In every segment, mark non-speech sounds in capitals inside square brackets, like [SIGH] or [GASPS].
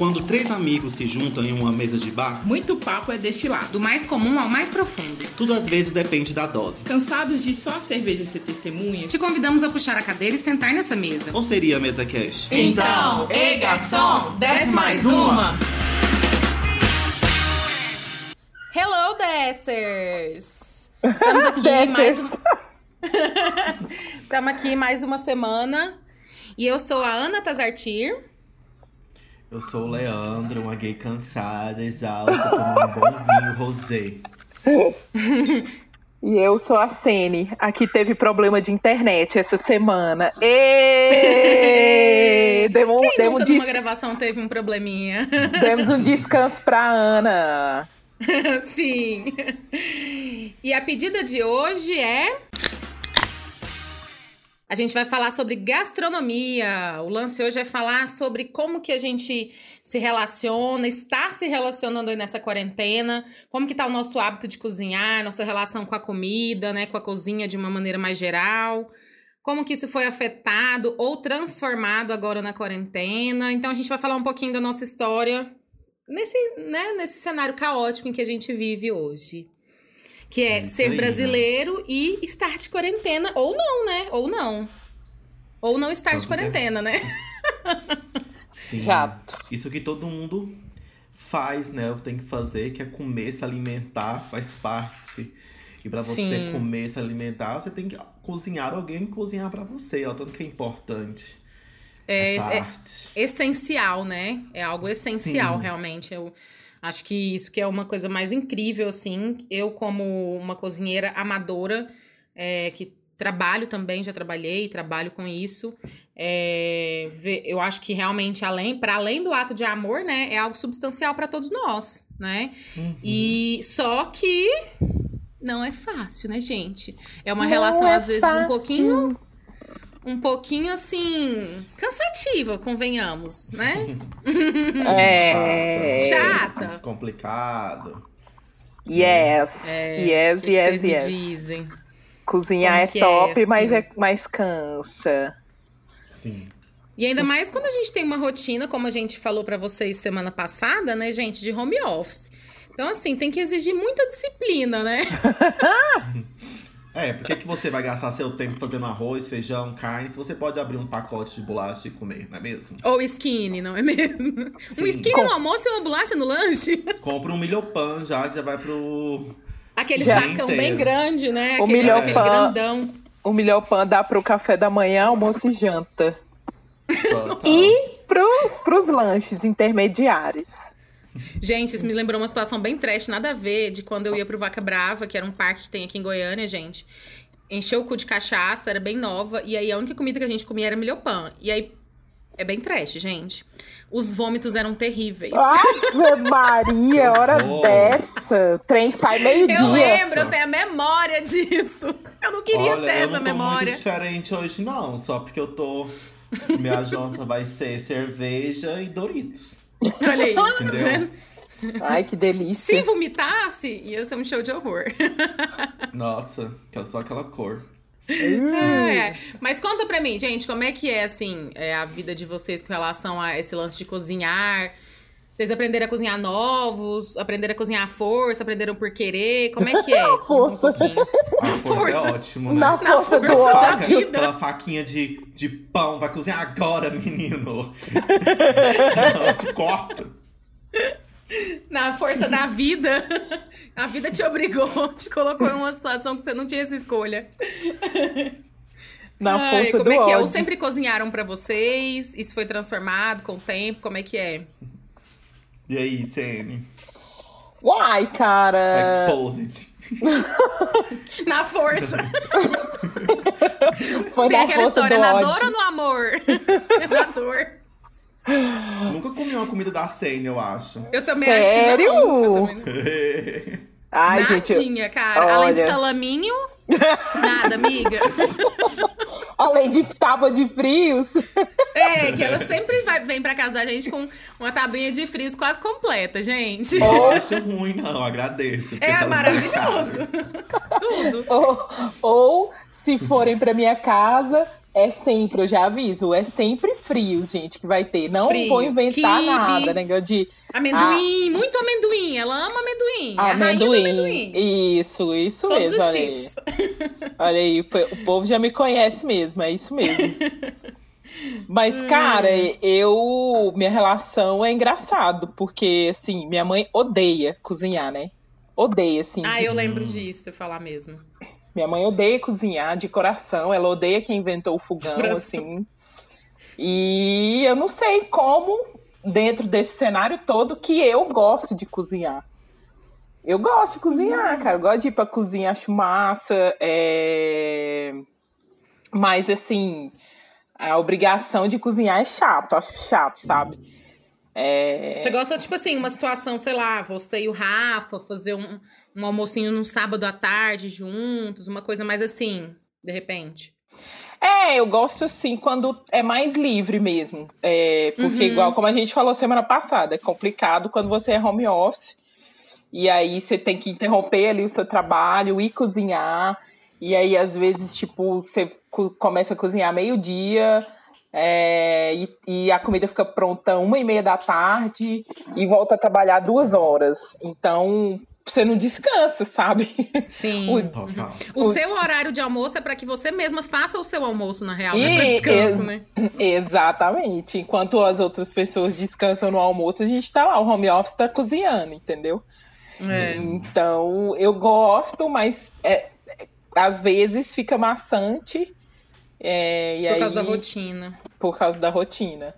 Quando três amigos se juntam em uma mesa de bar, Muito papo é destilado. Do mais comum ao mais profundo. tudo às vezes depende da dose. Cansados de só a cerveja ser testemunha? Te convidamos a puxar a cadeira e sentar nessa mesa. Ou seria a mesa cash? Então, ei garçom, desce mais uma! Hello, Dessers! [LAUGHS] Estamos aqui mais Dessers. [LAUGHS] Estamos aqui mais uma semana. E eu sou a Ana Tazartir. Eu sou o Leandro, uma gay cansada, exausta, tomando um bom vinho rosé. [LAUGHS] E eu sou a Sene. Aqui teve problema de internet essa semana. Ê! [LAUGHS] Demos, Quem demos, nunca des- numa gravação teve um probleminha? [LAUGHS] demos um descanso pra Ana. Sim. E a pedida de hoje é. A gente vai falar sobre gastronomia. O lance hoje é falar sobre como que a gente se relaciona, está se relacionando aí nessa quarentena, como que tá o nosso hábito de cozinhar, nossa relação com a comida, né, com a cozinha de uma maneira mais geral. Como que isso foi afetado ou transformado agora na quarentena. Então a gente vai falar um pouquinho da nossa história nesse, né, nesse cenário caótico em que a gente vive hoje. Que é, É ser aí, né? brasileiro e estar de quarentena, ou não, né? Ou não. Ou não estar de é- quarentena, né? Sim. Exato. Isso que todo mundo faz, né? Tem que fazer, que é comer, se alimentar, faz parte. E pra você Sim. comer, se alimentar, você tem que cozinhar alguém cozinhar pra você, ó. Tanto que é importante. É, essa é arte. essencial, né? É algo essencial, Sim. realmente. Eu acho que isso que é uma coisa mais incrível, assim. Eu, como uma cozinheira amadora, é, que trabalho também, já trabalhei, trabalho com isso. é, eu acho que realmente, além, para além do ato de amor, né, é algo substancial para todos nós, né? Uhum. E só que não é fácil, né, gente? É uma Não relação, é às vezes, um pouquinho um pouquinho assim cansativa, convenhamos, né? [LAUGHS] É. Chata. Descomplicado. Yes. É, yes, o que que yes, vocês me yes. dizem? Cozinhar Como é que é, top, mas, assim? é, mas cansa. Sim. E ainda mais quando a gente tem uma rotina, como a gente falou pra vocês semana passada, né, gente, de home office. Então, assim, tem que exigir muita disciplina, né? [LAUGHS] É, por que, você vai gastar seu tempo fazendo arroz, feijão, carne, se você pode abrir um pacote de bolacha e comer, não é mesmo? Ou skinny, não é mesmo? [LAUGHS] Sim. Um skinny Com- no almoço e uma bolacha no lanche? Compra um milhopan já, que já vai pro. Aquele Já. sacão bem Inteiro. grande, né? O Aquele, milho aquele pan. grandão. O melhor pão dá pro café da manhã, almoço e janta. E pros, pros lanches intermediários. Gente, isso me lembrou uma situação bem trash, nada a ver, de quando eu ia pro Vaca Brava, que era um parque que tem aqui em Goiânia, gente. Encheu o cu de cachaça, era bem nova, e aí a única comida que a gente comia era milhopan. E aí, é bem trash, gente. Os vômitos eram terríveis. Ave Maria, hora horror. dessa. O trem sai meio-dia. eu lembro, eu tenho a memória disso. Eu não queria Olha, ter eu essa não tô memória. muito diferente hoje, não. Só porque eu tô. Minha janta vai ser cerveja e Doritos. [LAUGHS] Olha aí, tá Entendeu? vendo? Ai, que Se delícia. vomitasse, ia ser um show de horror. [LAUGHS] Nossa, que é só aquela cor. É, mas conta pra mim, gente, como é que é, assim, é, a vida de vocês com relação a esse lance de cozinhar? Vocês aprenderam a cozinhar novos? Aprenderam a cozinhar à força? Aprenderam por querer? Como é que é? [LAUGHS] Conta força. Um. [LAUGHS] A força, Força. é ótimo, né? Na força do força da ódio. vida. Aquela faquinha de, de pão, vai cozinhar agora, menino. Ela [LAUGHS] te corta. Na força da vida. A vida te obrigou, te colocou em uma situação que você não tinha essa escolha. Na Ai, força como do é que é? Ou ódio. sempre cozinharam pra vocês? Isso foi transformado com o tempo? Como é que é? E aí, CN? Uai, cara. Exposed. [LAUGHS] Na força. [LAUGHS] Foi Tem na aquela força história, do na ódio. dor ou no amor? [LAUGHS] na dor. Nunca comi uma comida da Senna, eu acho. Eu também Sério? acho que não. Eu também não. Ai, gente, eu- Nadinha, cara. Além de Olha. salaminho, nada, amiga. Além de tábua de frios. É, que ela sempre vai, vem pra casa da gente com uma tabinha de frios quase completa, gente. Acho ruim, não, agradeço. É maravilhoso. Tudo. Ou, ou, se forem pra minha casa, É sempre, eu já aviso, é sempre frio, gente, que vai ter. Não Frios, vou inventar nada, negócio de Amendoim, muito amendoim. Ela ama amendoim. É a amendoim. amendoim. Isso, isso Todos mesmo. os olha aí. [LAUGHS] Olha aí, o po- o povo já me conhece mesmo, é isso mesmo. [LAUGHS] Mas, cara, eu. Minha relação é engraçado, porque, assim, minha mãe odeia cozinhar, né? Odeia, assim. Ah, de- eu lembro disso, você falar mesmo. Minha mãe odeia cozinhar de coração, ela odeia quem inventou o fogão, assim. E eu não sei como, dentro desse cenário todo, que eu gosto de cozinhar. Eu gosto de cozinhar, cara. Eu gosto de ir pra cozinha, acho massa. É... Mas, assim, a obrigação de cozinhar é chato, acho chato, sabe? É... Você gosta, tipo assim, uma situação, sei lá, você e o Rafa fazer um, um almocinho num sábado à tarde juntos, uma coisa mais assim, de repente. É, eu gosto assim quando é mais livre mesmo. É, porque, igual como a gente falou semana passada, é complicado quando você é home office. E aí você tem que interromper ali o seu trabalho, ir cozinhar. E aí, às vezes, tipo, você co- começa a cozinhar meio-dia. é, e, e a comida fica pronta uma e meia da tarde e volta a trabalhar duas horas. Então, você não descansa, sabe? Sim. Ui. Total. O seu horário de almoço é pra que você mesma faça o seu almoço, na real, né? Pra E- descanso, ex- né? Exatamente. Enquanto as outras pessoas descansam no almoço, a gente tá lá, o home office tá cozinhando, entendeu? É. Então, eu gosto, mas é, às vezes fica maçante. é, e Por aí- causa da rotina. Por causa da rotina.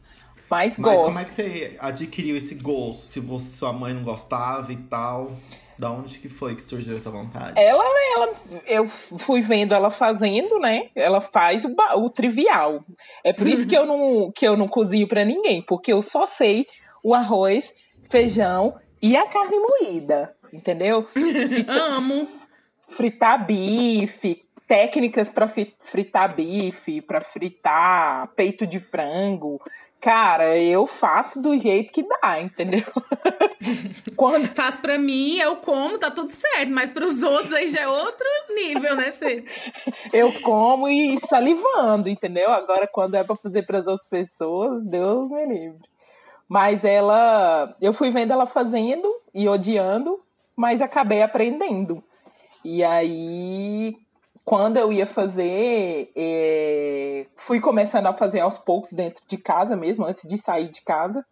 Mas, Mas gosto. como é que você adquiriu esse gosto? Se você, sua mãe não gostava e tal, da onde que foi que surgiu essa vontade? Ela, ela, eu fui vendo ela fazendo, né? Ela faz o, o trivial. É por isso que eu não, [LAUGHS] que eu não cozinho pra ninguém, porque eu só sei o arroz, feijão e a carne moída, entendeu? [LAUGHS] Amo. Fritar bife, técnicas pra fi- fritar bife, pra fritar peito de frango. Cara, eu faço do jeito que dá, entendeu? [LAUGHS] Quando Faz pra mim, eu como, tá tudo certo. Mas pros outros aí já é outro nível, né, Cê? [LAUGHS] eu como e salivando, entendeu? Agora, quando é pra fazer para as outras pessoas, Deus me livre. Mas ela, eu fui vendo ela fazendo e odiando, mas acabei aprendendo. E aí, quando eu ia fazer, é, fui começando a fazer aos poucos dentro de casa mesmo, antes de sair de casa.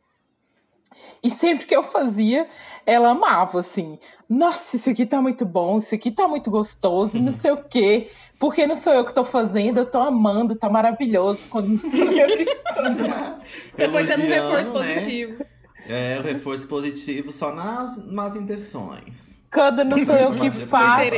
E sempre que eu fazia, ela amava, assim. Nossa, isso aqui tá muito bom, isso aqui tá muito gostoso, não sei o quê. Porque não sou eu que tô fazendo, eu tô amando, tá maravilhoso. Quando não sou eu que [LAUGHS] Você foi tendo um reforço né? positivo. É, o reforço positivo só nas más intenções. Quando não sou eu que faço.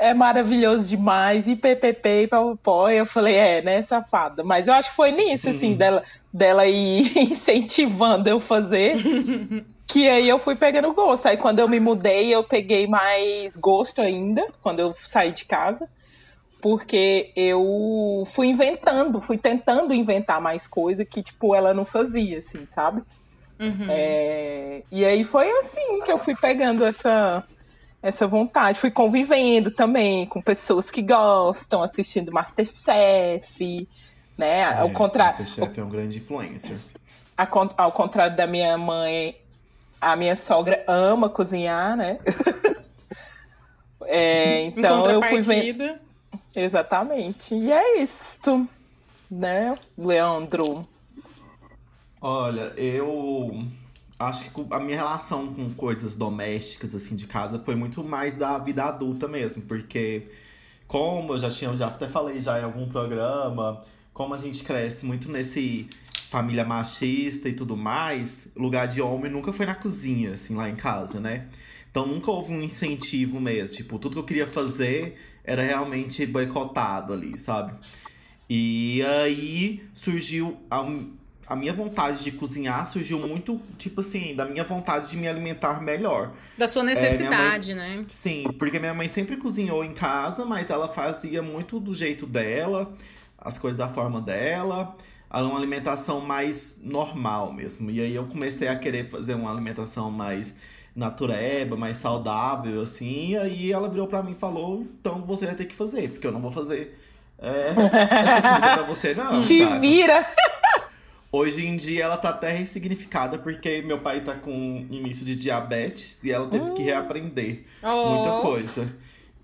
É maravilhoso demais. E PPP e PowerPoint, eu falei, é, né, safada. Mas eu acho que foi nisso, assim, dela, dela ir [LAUGHS] incentivando eu fazer. [LAUGHS] Que aí eu fui pegando gosto. Aí quando eu me mudei, eu peguei mais gosto ainda, quando eu saí de casa. Porque eu fui inventando, fui tentando inventar mais coisa que, tipo, ela não fazia, assim, sabe? Uhum. É, e aí foi assim que eu fui pegando essa, essa vontade. Fui convivendo também com pessoas que gostam, assistindo Masterchef, né? ao, É, contra... Masterchef é um grande influencer. a ao contrário da minha mãe, a minha sogra ama cozinhar, né? [LAUGHS] É, Em então eu fui vendo. Exatamente. E é isso, né, Leandro? Olha, eu acho que a minha relação com coisas domésticas, assim, de casa, foi muito mais da vida adulta mesmo, porque como eu já tinha, já até falei já em algum programa, como a gente cresce muito nesse família machista e tudo mais, lugar de homem nunca foi na cozinha, assim, lá em casa, né? Então nunca houve um incentivo mesmo, tipo, tudo que eu queria fazer era realmente boicotado ali, sabe? E aí surgiu a, a minha vontade de cozinhar surgiu muito, tipo assim, da minha vontade de me alimentar melhor. Da sua necessidade, né? Sim, porque minha mãe sempre cozinhou em casa, mas ela fazia muito do jeito dela, as coisas da forma dela. Ela é uma alimentação mais normal mesmo. E aí eu comecei a querer fazer uma alimentação mais natureba, mais saudável, assim. E aí ela virou pra mim e falou: então você vai ter que fazer, porque eu não vou fazer É, essa comida pra você não. Te saca? vira. [LAUGHS] Hoje em dia ela tá até ressignificada porque meu pai tá com início de diabetes e ela teve que reaprender muita Oh, coisa.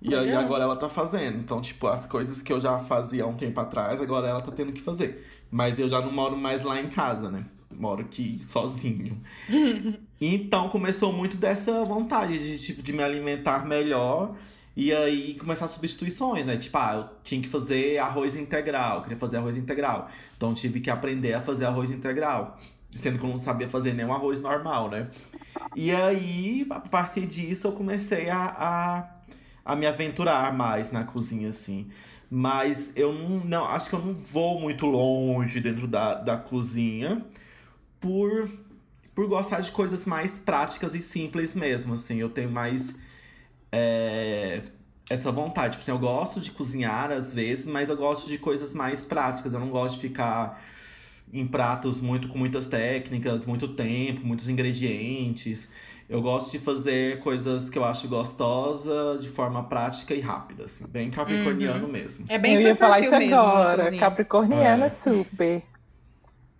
E aí agora ela tá fazendo. Então, tipo, as coisas que eu já fazia há um tempo atrás, agora ela tá tendo que fazer. Mas eu já não moro mais lá em casa, né? Moro aqui sozinho. [LAUGHS] então começou muito dessa vontade de, tipo, de me alimentar melhor. E aí começar substituições, né? Tipo, ah, eu tinha que fazer arroz integral, queria fazer arroz integral. Então tive que aprender a fazer arroz integral. Sendo que eu não sabia fazer nenhum arroz normal, né? E aí, a partir disso, eu comecei a, a, a me aventurar mais na cozinha, assim. Mas eu não, não. Acho que eu não vou muito longe dentro da, da cozinha por, por gostar de coisas mais práticas e simples mesmo, assim. Eu tenho mais é, essa vontade. Tipo assim, eu gosto de cozinhar às vezes, mas eu gosto de coisas mais práticas. Eu não gosto de ficar em pratos muito com muitas técnicas, muito tempo, muitos ingredientes. Eu gosto de fazer coisas que eu acho gostosa de forma prática e rápida, assim, bem capricorniano mesmo. É bem eu ia falar isso mesmo agora. Capricorniana É. super.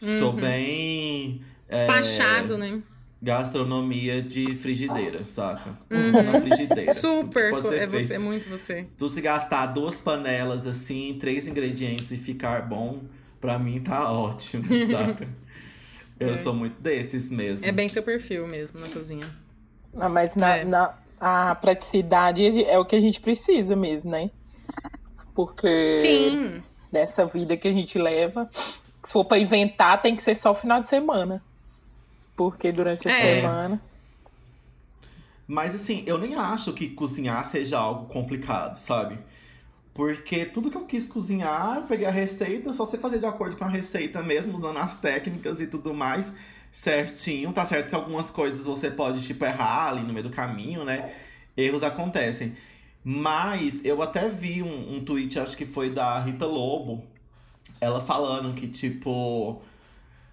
Sou bem é, Despachado, né? Gastronomia de frigideira, saca? Na frigideira. Uhum. Super, su- é você, feito. muito você. Tu se gastar duas panelas assim, três ingredientes e ficar bom, pra mim tá ótimo, [LAUGHS] saca? Eu sou muito desses mesmo. É bem seu perfil mesmo na cozinha. Ah, mas na, É. na- a praticidade é o que a gente precisa mesmo, né? Porque Sim, dessa vida que a gente leva, se for pra inventar, tem que ser só o final de semana. Porque durante a É. semana. Mas assim, eu nem acho que cozinhar seja algo complicado, sabe? Porque tudo que eu quis cozinhar, eu peguei a receita, só sei fazer de acordo com a receita mesmo, usando as técnicas e tudo mais certinho. Tá certo que algumas coisas você pode, tipo, errar ali no meio do caminho, né? Erros acontecem. Mas eu até vi um, um tweet, acho que foi da Rita Lobo, ela falando que, tipo,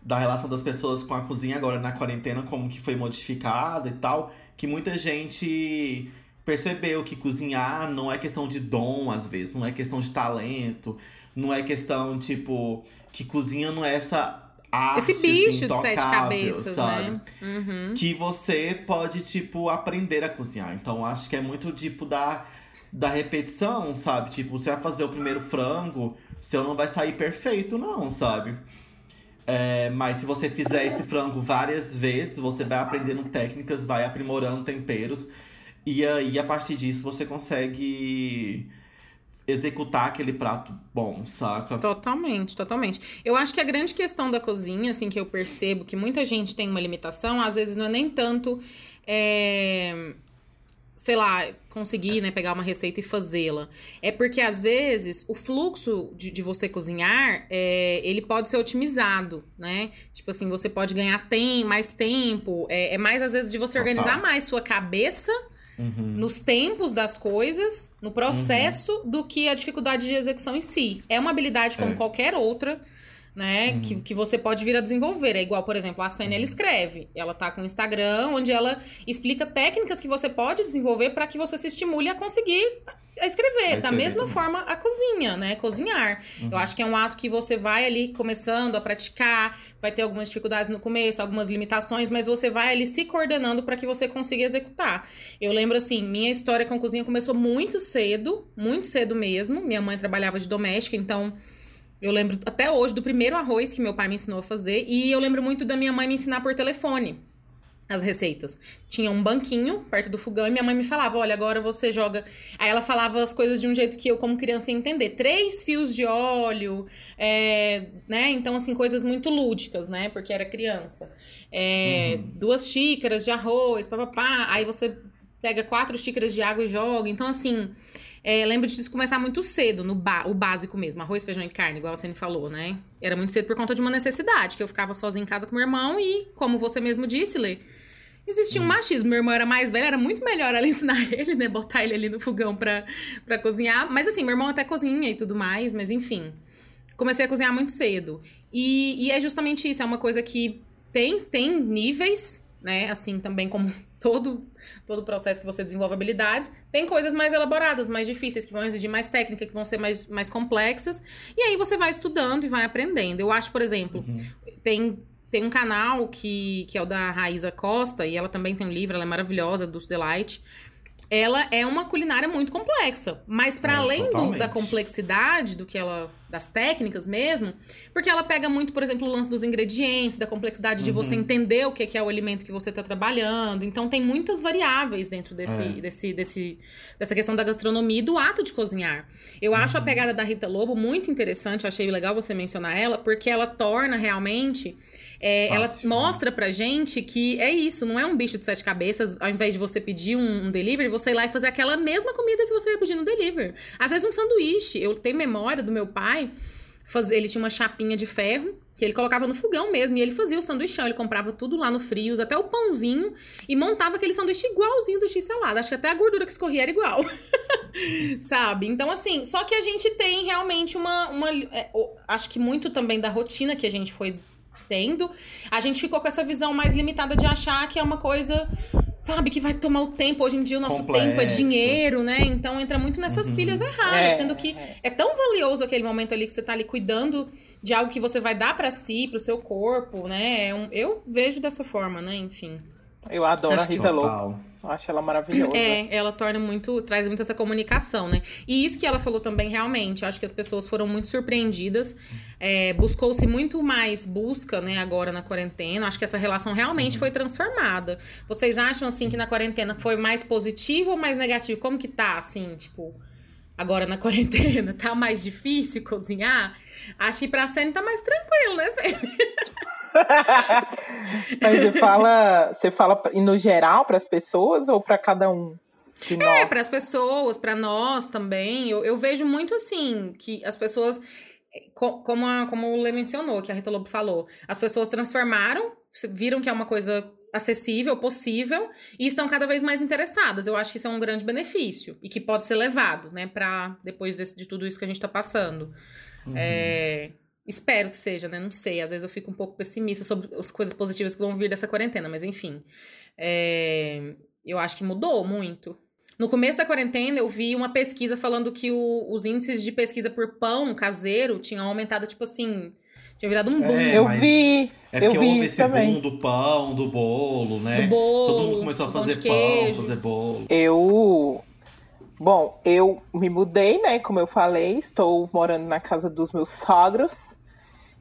da relação das pessoas com a cozinha agora na quarentena, como que foi modificada e tal, que muita gente percebeu que cozinhar não é questão de dom, às vezes, não é questão de talento, não é questão, tipo, que cozinha não é essa arte, esse bicho assim, de sete cabeças, sabe? né? Uhum. que você pode, tipo, aprender a cozinhar. Então, acho que é muito, tipo, da, da repetição, sabe? Tipo, você vai fazer o primeiro frango, seu não vai sair perfeito, não, sabe? É, mas se você fizer esse frango várias vezes, você vai aprendendo técnicas, vai aprimorando temperos. E aí, a partir disso, você consegue executar aquele prato bom, saca? Totalmente, totalmente. Eu acho que a grande questão da cozinha, assim, que eu percebo que muita gente tem uma limitação, às vezes não é nem tanto, é, sei lá, conseguir, né, pegar uma receita e fazê-la. É porque, às vezes, o fluxo de, de você cozinhar, é, ele pode ser otimizado, né? Tipo assim, você pode ganhar tem, mais tempo. É, é mais, às vezes, de você Total. organizar mais sua cabeça Uhum. nos tempos das coisas, no processo, do que a dificuldade de execução em si. É uma habilidade como É. qualquer outra, né? Uhum. Que, que você pode vir a desenvolver. É igual, por exemplo, a Sânia, ela escreve. Ela tá com um Instagram onde ela explica técnicas que você pode desenvolver para que você se estimule a conseguir escrever. Da mesma também. forma, a cozinha, né? Cozinhar. Uhum. Eu acho que é um ato que você vai ali começando a praticar, vai ter algumas dificuldades no começo, algumas limitações, mas você vai ali se coordenando para que você consiga executar. Eu lembro assim, minha história com cozinha começou muito cedo, muito cedo mesmo. Minha mãe trabalhava de doméstica, então eu lembro até hoje do primeiro arroz que meu pai me ensinou a fazer e eu lembro muito da minha mãe me ensinar por telefone as receitas. Tinha um banquinho perto do fogão e minha mãe me falava: olha, agora você joga. Aí ela falava as coisas de um jeito que eu, como criança, ia entender. Três fios de óleo, é, né? Então, assim, coisas muito lúdicas, né? Porque era criança. É, Duas xícaras de arroz, papapá. Aí você pega quatro xícaras de água e joga. Então, assim. É, lembro disso começar muito cedo, no ba o básico mesmo, arroz, feijão e carne, igual a Cine falou, né? Era muito cedo por conta de uma necessidade, que eu ficava sozinha em casa com meu irmão e, como você mesmo disse, Lê, existia um machismo. Meu irmão era mais velho, era muito melhor ela [LAUGHS] ensinar ele, né? Botar ele ali no fogão pra, pra cozinhar. Mas assim, meu irmão até cozinha e tudo mais, mas enfim. Comecei a cozinhar muito cedo. E, e é justamente isso, é uma coisa que tem, tem níveis né? Assim também como [LAUGHS] todo todo processo que você desenvolve habilidades, tem coisas mais elaboradas, mais difíceis, que vão exigir mais técnica, que vão ser mais, mais complexas. E aí você vai estudando e vai aprendendo. Eu acho, por exemplo, Uhum. tem tem um canal que, que é o da Raíza Costa, e ela também tem um livro, ela é maravilhosa, do Delight. Ela é uma culinária muito complexa, mas para É, além do- da complexidade do que ela das técnicas mesmo, porque ela pega muito, por exemplo, o lance dos ingredientes, da complexidade de Uhum. você entender o que que é o alimento que você está trabalhando. Então tem muitas variáveis dentro desse, É. desse, desse, dessa questão da gastronomia e do ato de cozinhar. Eu acho a Uhum. pegada da Rita Lobo muito interessante, eu achei legal você mencionar ela, porque ela torna realmente. É, ela né? mostra pra gente que é isso, não é um bicho de sete cabeças. Ao invés de você pedir um, um delivery, você ir lá e fazer aquela mesma comida que você ia pedir no delivery. Às vezes um sanduíche. Eu tenho memória do meu pai, fazer, ele tinha uma chapinha de ferro. Que ele colocava no fogão mesmo, e ele fazia o sanduichão, ele comprava tudo lá no frios, até o pãozinho, e montava aquele sanduíche igualzinho do x-salada. Acho que até a gordura que escorria era igual. [LAUGHS] Sabe? Então, assim, só que a gente tem realmente uma. uma é, acho que muito também da rotina que a gente foi tendo, a gente ficou com essa visão mais limitada de achar que é uma coisa. Sabe, que vai tomar o tempo. Hoje em dia o nosso Complexo. tempo é dinheiro, né? Então entra muito nessas Uhum. pilhas erradas, É, sendo que é tão valioso aquele momento ali que você tá ali cuidando de algo que você vai dar pra si, pro seu corpo, né? É um- eu vejo dessa forma, né? Enfim. Eu adoro Acho a Rita Lobo. Acho ela maravilhosa. É, ela torna muito, traz muito essa comunicação, né? E isso que ela falou também, realmente, acho que as pessoas foram muito surpreendidas. É, Buscou-se muito mais busca, né, agora na quarentena. Acho que essa relação realmente foi transformada. Vocês acham, assim, que na quarentena foi mais positivo ou mais negativo? Como que tá, assim, tipo, agora na [LAUGHS] quarentena? Tá mais difícil cozinhar? Acho que pra Sene tá mais tranquilo, né, Sene? [LAUGHS] [LAUGHS] Mas você fala, você fala no geral para as pessoas ou para cada um de nós? É, para as pessoas, para nós também. Eu, eu vejo muito assim que as pessoas, eh, co- como, a, como o Lê mencionou, que a Rita Lobo falou, as pessoas transformaram, viram que é uma coisa acessível, possível, e estão cada vez mais interessadas. Eu acho que isso é um grande benefício e que pode ser levado, né, para depois desse- de tudo isso que a gente tá passando. É, espero que seja, né? Não sei. Às vezes eu fico um pouco pessimista sobre as coisas positivas que vão vir dessa quarentena, mas enfim. É, eu acho que mudou muito. No começo da quarentena, eu vi uma pesquisa falando que o- os índices de pesquisa por pão caseiro tinham aumentado, tipo assim. Tinha virado um boom É, eu vi, É eu porque vi houve isso esse também. boom do pão, do bolo, né? do bolo. Todo mundo começou a fazer pão, queijo. fazer bolo. Eu. Bom, eu me mudei, né? Como eu falei, estou morando na casa dos meus sogros.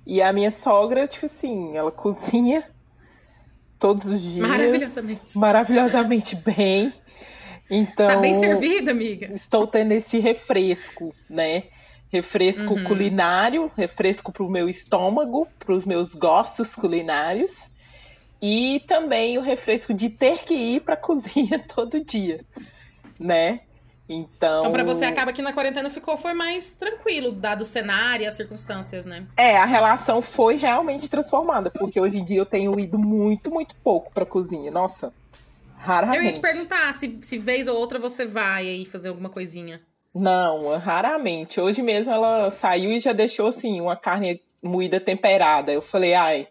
E a minha sogra, tipo assim, ela [LAUGHS] cozinha todos os dias. Maravilhosamente. Maravilhosamente bem. Então. Tá bem servida, amiga. estou tendo esse refresco, né? Refresco Uhum. culinário, refresco para o meu estômago, para os meus gostos culinários. E também o refresco de ter que ir para a [LAUGHS] cozinha todo dia, né? Então, Então, pra você, acaba que na quarentena ficou, foi mais tranquilo, dado o cenário e as circunstâncias, né? É, a relação foi realmente transformada, porque hoje em dia eu tenho ido muito, muito pouco para a cozinha. Nossa, raramente. Eu ia te perguntar se, se vez ou outra você vai aí fazer alguma coisinha. Não, raramente. Hoje mesmo ela saiu e já deixou assim uma carne moída temperada. Eu falei, ai,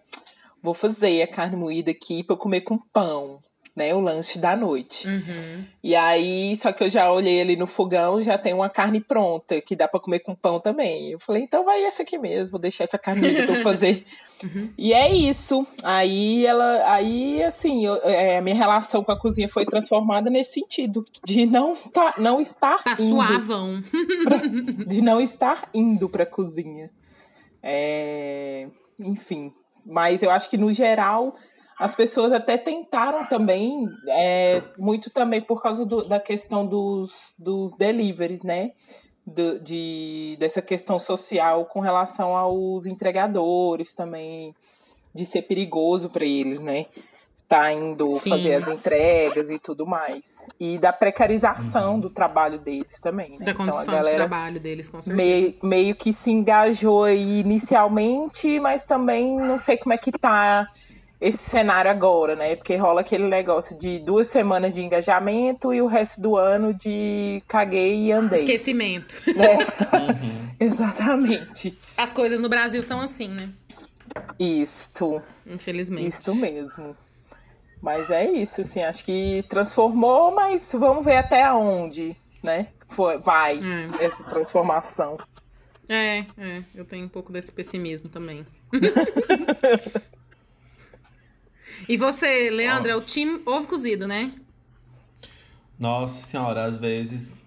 vou fazer a carne moída aqui eu comer com pão, né? O lanche da noite. Uhum. E aí, só que eu já olhei ali no fogão, já tem uma carne pronta que dá pra comer com pão também. Eu falei, então vai essa aqui mesmo, vou deixar essa carne pra eu fazer. [LAUGHS] Uhum. E é isso. Aí ela, aí assim, eu- é, a minha relação com a cozinha foi transformada nesse sentido de não tá, não estar Tá indo suavão. [LAUGHS] de não estar indo pra cozinha. É, Enfim, mas eu acho que no geral as pessoas até tentaram também, é, muito também por causa do- da questão dos, dos deliveries, né? Do- de, dessa questão social com relação aos entregadores também, de ser perigoso para eles, né? Tá indo Sim. fazer as entregas e tudo mais. E da precarização do trabalho deles também, né? Da condição de trabalho deles, com certeza. meio, meio que se engajou aí inicialmente, mas também não sei como é que tá esse cenário agora, né? Porque rola aquele negócio de duas semanas de engajamento e o resto do ano de caguei e andei. Esquecimento. né? [LAUGHS] Uhum. Exatamente. As coisas no Brasil são assim, né? Isto, Infelizmente. isto mesmo. Mas é isso, assim, acho que transformou, mas vamos ver até onde, né? Foi, vai É. essa transformação. É, é, eu tenho um pouco desse pessimismo também. [LAUGHS] e você, Leandro, é o time ovo cozido, né? Nossa senhora, às vezes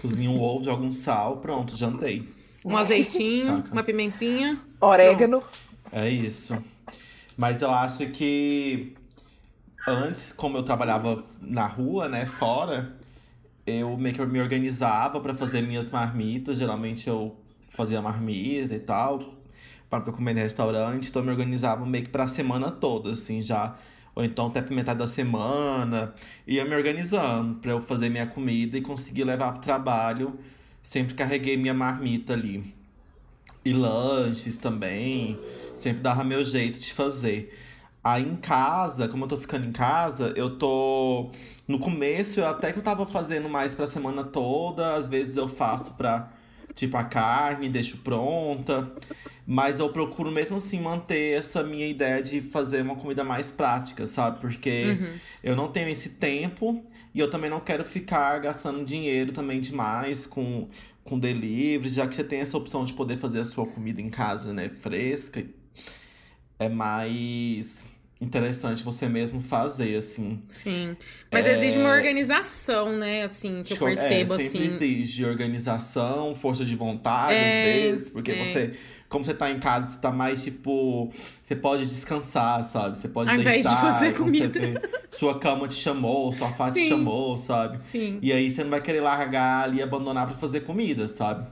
cozinho um ovo, jogo um sal, pronto, jantei. Um azeitinho, Saca. uma pimentinha. Orégano. É isso. Mas eu acho que antes, como eu trabalhava na rua, né, fora, eu meio que me organizava pra fazer minhas marmitas. Geralmente eu fazia marmita e tal, para comer no restaurante. Então eu me organizava meio que pra semana toda, assim, já. Ou então até pra metade da semana. Ia me organizando pra eu fazer minha comida e conseguir levar pro trabalho. Sempre carreguei minha marmita ali. E lanches também. Sempre dava meu jeito de fazer. Aí em casa, como eu tô ficando em casa, eu tô. No começo, eu até que eu tava fazendo mais pra semana toda. Às vezes eu faço pra, tipo, a carne, deixo pronta. Mas eu procuro mesmo assim manter essa minha ideia de fazer uma comida mais prática, sabe? Porque Uhum. eu não tenho esse tempo e eu também não quero ficar gastando dinheiro também demais com, com delivery, já que você tem essa opção de poder fazer a sua comida em casa, né, fresca. É mais interessante você mesmo fazer, assim. Sim. Mas É. exige uma organização, né? Assim, que eu percebo, é, sempre assim. exige organização, força de vontade, É, às vezes, porque é. você, como você tá em casa, você tá mais tipo, você pode descansar, sabe? Você pode Ao invés de deitar, fazer comida. vê, sua cama te chamou, sua fata te chamou, sabe? Sim. E aí você não vai querer largar ali e abandonar pra fazer comida, sabe?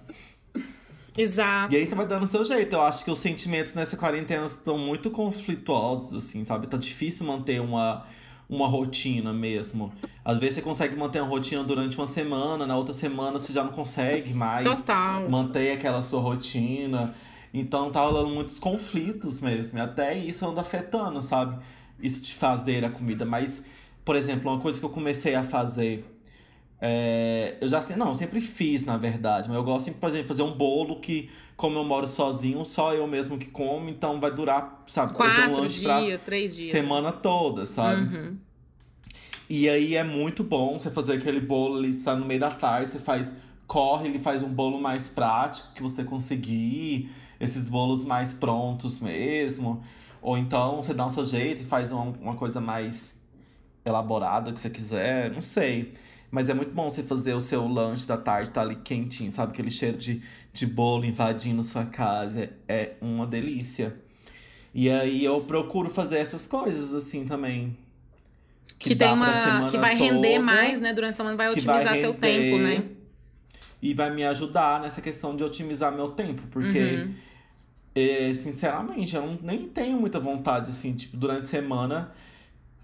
Exato. E aí você vai dando o seu jeito. Eu acho que os sentimentos nessa quarentena estão muito conflituosos, assim, sabe? Tá difícil manter uma, uma rotina mesmo. Às vezes você consegue manter uma rotina durante uma semana, na outra semana você já não consegue mais Total. manter aquela sua rotina. Então tá rolando muitos conflitos mesmo. E até isso anda afetando, sabe? Isso de fazer a comida. Mas, por exemplo, uma coisa que eu comecei a fazer. é, eu já sei, não, eu sempre fiz, na verdade. Mas eu gosto, sempre, por exemplo, de fazer um bolo que, como eu moro sozinho, só eu mesmo que como, então vai durar, sabe? um Quatro pra dias, três dias. semana toda, sabe? Uhum. E aí é muito bom você fazer aquele bolo ali, está no meio da tarde, você faz, corre, ele faz um bolo mais prático que você conseguir, esses bolos mais prontos mesmo. Ou então você dá um seu jeito e faz uma, uma coisa mais elaborada que você quiser, não sei. Mas é muito bom você fazer o seu lanche da tarde, tá ali quentinho, sabe? Aquele cheiro de, de bolo invadindo sua casa. É, é uma delícia. E aí eu procuro fazer essas coisas assim também. Que, dá tem uma. Que vai render toda, mais, né? Durante a semana vai que vai otimizar seu render tempo, né? E vai me ajudar nessa questão de otimizar meu tempo. Porque, Uhum. Eh, sinceramente, eu não, nem tenho muita vontade, assim, tipo, durante a semana,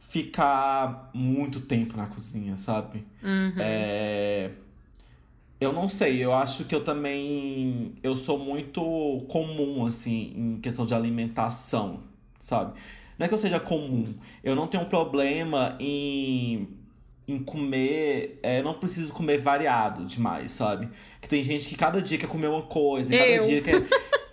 ficar muito tempo na cozinha, sabe? Uhum. É, Eu não sei, eu acho que eu também. Eu sou muito comum, assim, em questão de alimentação, sabe? Não é que eu seja comum, eu não tenho problema em, em comer. é, eu não preciso comer variado demais, sabe? Que tem gente que cada dia quer comer uma coisa, cada Eu. dia quer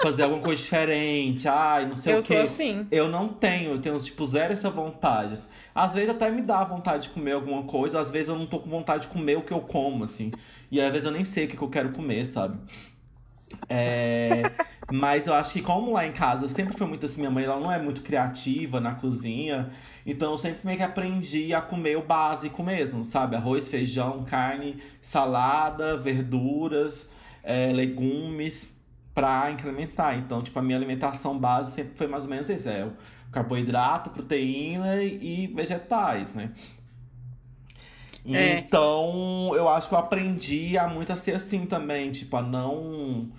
fazer alguma coisa diferente, ai, não sei Eu o quê. sou assim. Eu não tenho, eu tenho, tipo, zero essa vontade. Às vezes até me dá vontade de comer alguma coisa, às vezes eu não tô com vontade de comer o que eu como, assim. E às vezes eu nem sei o que, que eu quero comer, sabe? É, [LAUGHS] mas eu acho que como lá em casa sempre foi muito assim, minha mãe ela não é muito criativa na cozinha, então eu sempre meio que aprendi a comer o básico mesmo, sabe? Arroz, feijão, carne, salada, verduras, é, legumes pra incrementar. Então, tipo, a minha alimentação base sempre foi mais ou menos isso, é carboidrato, proteína e vegetais, né? É. Então, eu acho que eu aprendi a muito a ser assim também, tipo, a não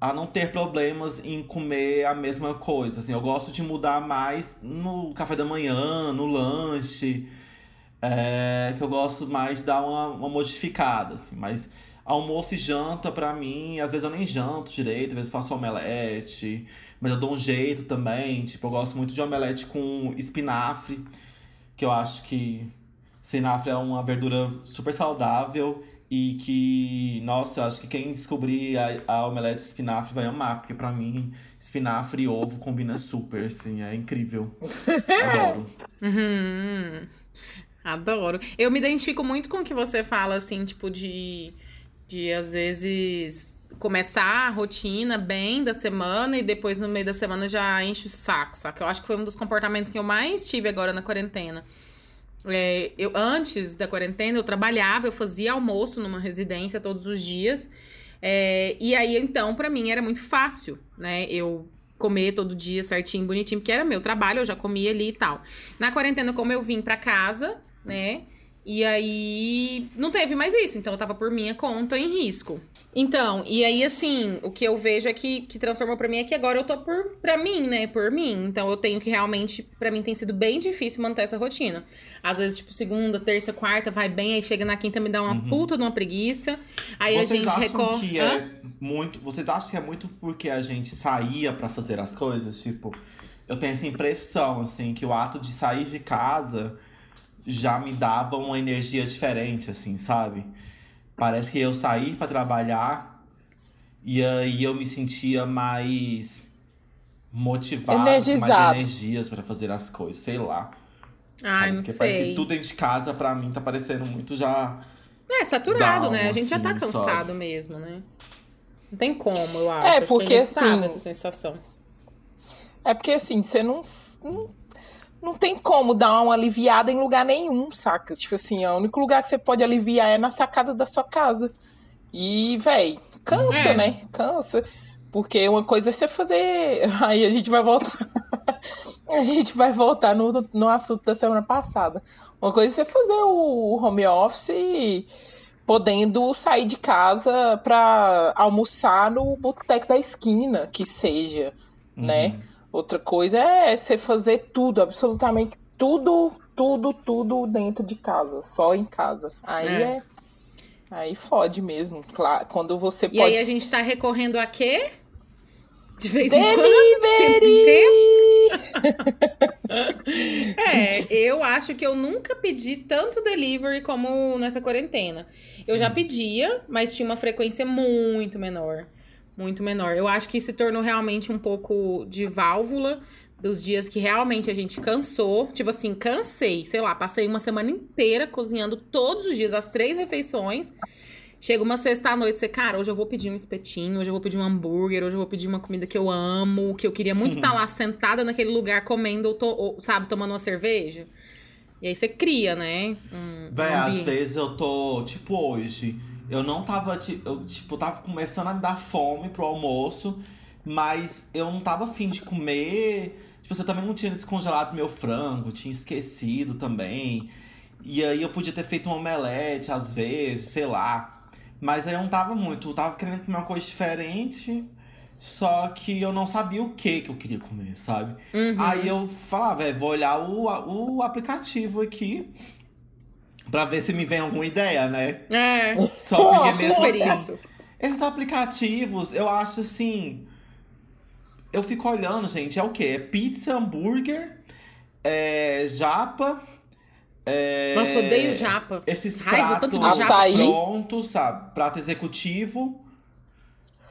a não ter problemas em comer a mesma coisa. Assim, eu gosto de mudar mais no café da manhã, no lanche, é, que eu gosto mais de dar uma, uma modificada, assim. Mas almoço e janta, pra mim, às vezes eu nem janto direito, às vezes faço omelete, mas eu dou um jeito também. Tipo, eu gosto muito de omelete com espinafre, que eu acho que espinafre é uma verdura super saudável e que, nossa, eu acho que quem descobrir a, a omelete de espinafre vai amar, porque pra mim, espinafre e ovo combina super, assim, é incrível. [LAUGHS] Adoro. Uhum. Adoro. Eu me identifico muito com o que você fala, assim, tipo, de, de às vezes começar a rotina bem da semana e depois no meio da semana já enche o saco, saca? Eu acho que foi um dos comportamentos que eu mais tive agora na quarentena. É, eu antes da quarentena eu trabalhava, eu fazia almoço numa residência todos os dias. É, e aí então para mim era muito fácil, né? Eu comer todo dia certinho, bonitinho, porque era meu trabalho, eu já comia ali e tal. Na quarentena, como eu vim para casa, né? E aí não teve mais isso, então eu tava por minha conta em risco. Então, e aí assim, o que eu vejo é que, que transformou pra mim é que agora eu tô por pra mim, né? Por mim. Então eu tenho que realmente, pra mim tem sido bem difícil manter essa rotina. Às vezes, tipo, segunda, terça, quarta, vai bem, aí chega na quinta me dá uma Uhum. puta de uma preguiça. Aí vocês a gente acham recorre. que é muito. Vocês acham que é muito porque a gente saía pra fazer as coisas? Tipo, eu tenho essa impressão, assim, que o ato de sair de casa já me dava uma energia diferente, assim, sabe? Parece que eu saí pra trabalhar e aí eu me sentia mais motivado, Energizado. mais energias pra fazer as coisas, sei lá. Ai, não Porque parece sei. que tudo dentro de casa, pra mim, tá parecendo muito já. É, saturado, Dá né? A gente já tá assim, cansado sabe? mesmo, né? Não tem como, eu acho. É, Acho que porque, inevitável assim, essa sensação. É porque assim, você não, não. Não tem como dar uma aliviada em lugar nenhum, saca? Tipo assim, o único lugar que você pode aliviar é na sacada da sua casa. E, véi, cansa, É. né? Cansa. Porque uma coisa é você fazer. [LAUGHS] Aí a gente vai voltar. [LAUGHS] a gente vai voltar no, no assunto da semana passada. Uma coisa é você fazer o home office podendo sair de casa pra almoçar no boteco da esquina, que seja, né? Outra coisa é você fazer tudo, absolutamente tudo, tudo, tudo dentro de casa, só em casa. Aí É. é. Aí fode mesmo. Claro, quando você E pode. aí a gente tá recorrendo a quê? De vez em quando, de tempos em tempos. [LAUGHS] É, eu acho que eu nunca pedi tanto delivery como nessa quarentena. Eu já pedia, mas tinha uma frequência muito menor. Muito menor. Eu acho que se tornou realmente um pouco de válvula dos dias que realmente a gente cansou. Tipo assim, cansei. Sei lá, passei uma semana inteira cozinhando todos os dias, as três refeições. Chega uma sexta à noite, você, cara, hoje eu vou pedir um espetinho, hoje eu vou pedir um hambúrguer, hoje eu vou pedir uma comida que eu amo, que eu queria muito estar [LAUGHS] lá sentada naquele lugar comendo, ou to- ou, sabe, tomando uma cerveja. E aí você cria, né? Um, Véi, um às vezes eu tô, tipo, hoje, eu não tava, eu, tipo, tava começando a me dar fome pro almoço, mas eu não tava afim de comer. Tipo, você também não tinha descongelado meu frango, tinha esquecido também. E aí eu podia ter feito um omelete às vezes, sei lá. Mas aí eu não tava muito, eu tava querendo comer uma coisa diferente, só que eu não sabia o que que eu queria comer, sabe? Uhum. Aí eu falava, é, vou olhar o, o aplicativo aqui pra ver se me vem alguma ideia, né? É, Só porque mesmo super assim, isso. esses aplicativos, eu acho assim. Eu fico olhando, gente, é o quê? É pizza, hambúrguer, é japa. É, Nossa, odeio japa. Esses Raiva, pratos tanto de japa. Prontos, sabe? Prato executivo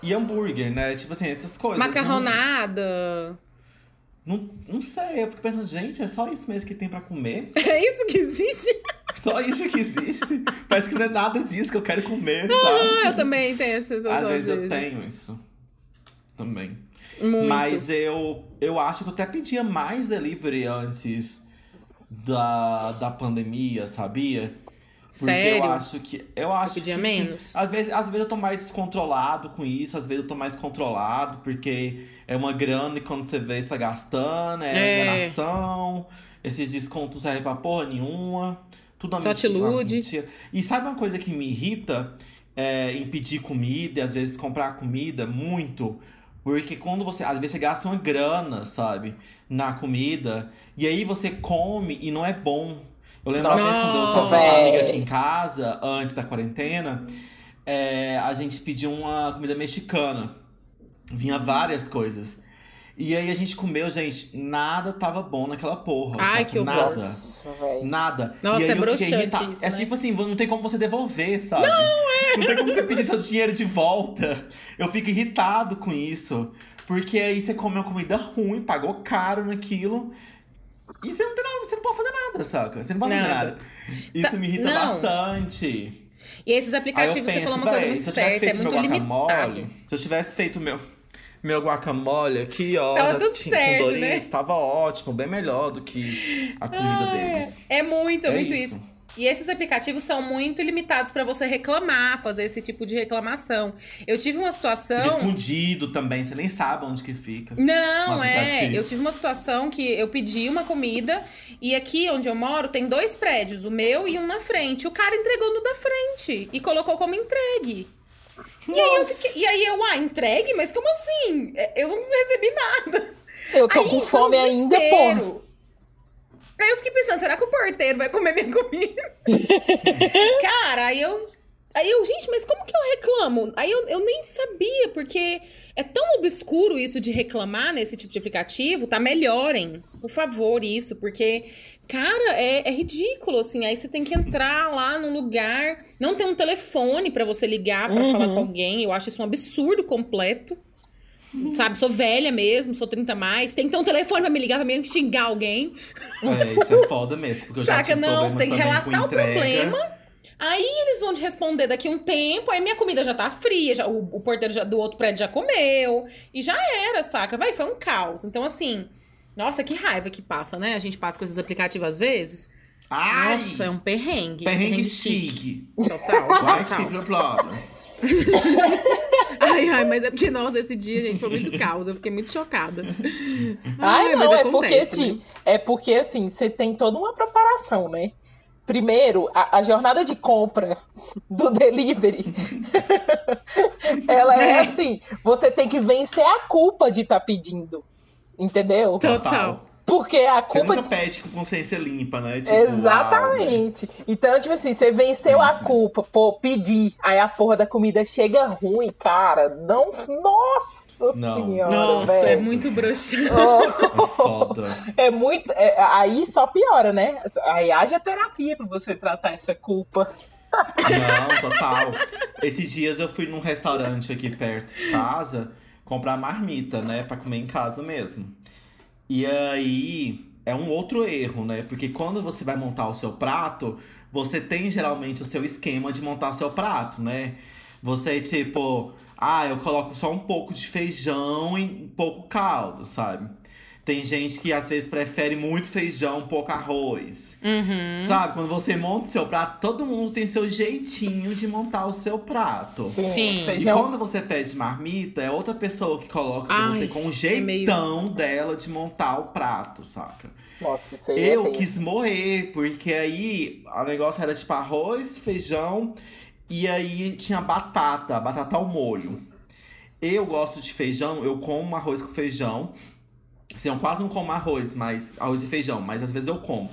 e hambúrguer, né? Tipo assim, essas coisas. Macarronada. Não, não, não sei, eu fico pensando, gente, é só isso mesmo que tem pra comer? [LAUGHS] É isso que existe? Só isso que existe? Parece que não é nada disso que eu quero comer, sabe? Ah, eu também tenho essa sensação. Às vezes eu tenho isso. Também. Muito. Mas eu, eu acho que eu até pedia mais delivery antes da, da pandemia, sabia? Porque Sério? eu acho que. Eu acho pedia que, menos? Às, vezes, às vezes eu tô mais descontrolado com isso, às vezes eu tô mais controlado, porque é uma grana e quando você vê, você tá gastando, é, É. enganação, esses descontos não servem pra porra nenhuma. Tudo uma Só te mentira, uma ilude. mentira. E sabe uma coisa que me irrita? É, em pedir comida e às vezes comprar comida muito. Porque quando você. Às vezes você gasta uma grana, sabe? Na comida. E aí você come e não é bom. Eu lembro vez quando eu tava com uma Nossa, amiga aqui em casa, antes da quarentena, é, a gente pediu uma comida mexicana. Vinha várias coisas. E aí a gente comeu, gente, nada tava bom naquela porra. Ai, sabe? que horror. Nada. Nossa. Nada. Nossa, e aí é eu fiquei broxante irritado. isso, É né? tipo assim, não tem como você devolver, sabe? Não, é. Não tem como você pedir seu dinheiro de volta. Eu fico irritado com isso. Porque aí você come uma comida ruim, pagou caro naquilo. E você não tem nada, você não pode fazer nada, saca? Você não pode fazer Nada. nada. Isso Sa- me irrita não. bastante. E esses aplicativos, você penso, falou uma coisa muito certa, é muito limitado. Se eu tivesse feito meu, meu guacamole aqui, ó. Tava tudo certo, Doritos, né? Tava ótimo, bem melhor do que a comida deles. É muito, é, É muito isso. isso. E esses aplicativos são muito limitados pra você reclamar, fazer esse tipo de reclamação. Eu tive uma Fica situação. escondido também, você nem sabe onde que fica. Não, um é. Eu tive uma situação que eu pedi uma comida e aqui onde eu moro tem dois prédios, o meu e um na frente. O cara entregou no da frente e colocou como entregue. E aí, eu fiquei- e aí eu, ah, entregue? Mas como assim? É, Eu não recebi nada. Eu tô Aí com fome ainda, desespero. porra. Aí eu fiquei pensando, será que o porteiro vai comer minha comida? [LAUGHS] Cara, aí eu. Aí eu, gente, mas como que eu reclamo? Aí eu, eu nem sabia, porque é tão obscuro isso de reclamar nesse tipo de aplicativo. Tá, melhorem, por favor, isso, porque, cara, é, é ridículo, assim. Aí você tem que entrar lá num lugar, não tem um telefone pra você ligar pra Uhum. falar com alguém. Eu acho isso um absurdo completo. Sabe, sou velha mesmo, sou 30 a mais. Tem que ter um telefone pra me ligar, pra me xingar alguém. É, isso é foda mesmo. Porque eu já Saca? tive Não, você tem que relatar o problema. Aí eles vão te responder daqui um tempo, aí minha comida já tá fria, já, o, o porteiro já- do outro prédio já comeu. E já era, saca? Vai, foi um caos. Então, assim, nossa, que raiva que passa, né? A gente passa com esses aplicativos às vezes. Ai! Nossa, é um perrengue. Perrengue chique. Total. White total. people problems. [LAUGHS] Ai, ai, mas é porque, nossa, esse dia, gente, foi muito caos. Eu fiquei muito chocada. Ai, não, mas é porque, acontece, ti- né? é porque assim, você tem toda uma preparação, né? Primeiro, a, a jornada de compra do delivery, [LAUGHS] ela é. É. assim, você tem que vencer a culpa de estar pedindo, entendeu? Total. Porque a Você culpa nunca pede com consciência limpa, né? Tipo, Exatamente. Então, tipo assim, você venceu a culpa, pô, pedir, aí a porra da comida chega ruim, cara. Não, nossa Não. senhora, Nossa, é velho. muito broxante. [LAUGHS] Oh, É foda. é muito. é, aí só piora, né? Aí haja terapia pra você tratar essa culpa. Não, total. Esses dias eu fui num restaurante aqui perto de casa comprar marmita, né? Pra comer em casa mesmo. E aí é um outro erro, né? Porque quando você vai montar o seu prato, você tem geralmente o seu esquema de montar o seu prato, né? Você, tipo, ah, eu coloco só um pouco de feijão e um pouco caldo, sabe? Tem gente que às vezes prefere muito feijão, pouco arroz. Uhum. Sabe, quando você monta o seu prato, todo mundo tem seu jeitinho de montar o seu prato. Sim. E Feijão. quando você pede marmita, é outra pessoa que coloca pra Ai, você com o é jeitão dela de montar o prato, saca? Nossa, isso aí é Eu tenso. quis morrer, porque aí o negócio era tipo arroz, feijão e aí tinha batata, batata ao molho. Eu gosto de feijão, eu como arroz com feijão. Assim, eu quase não como arroz, mas arroz e feijão, mas às vezes eu como.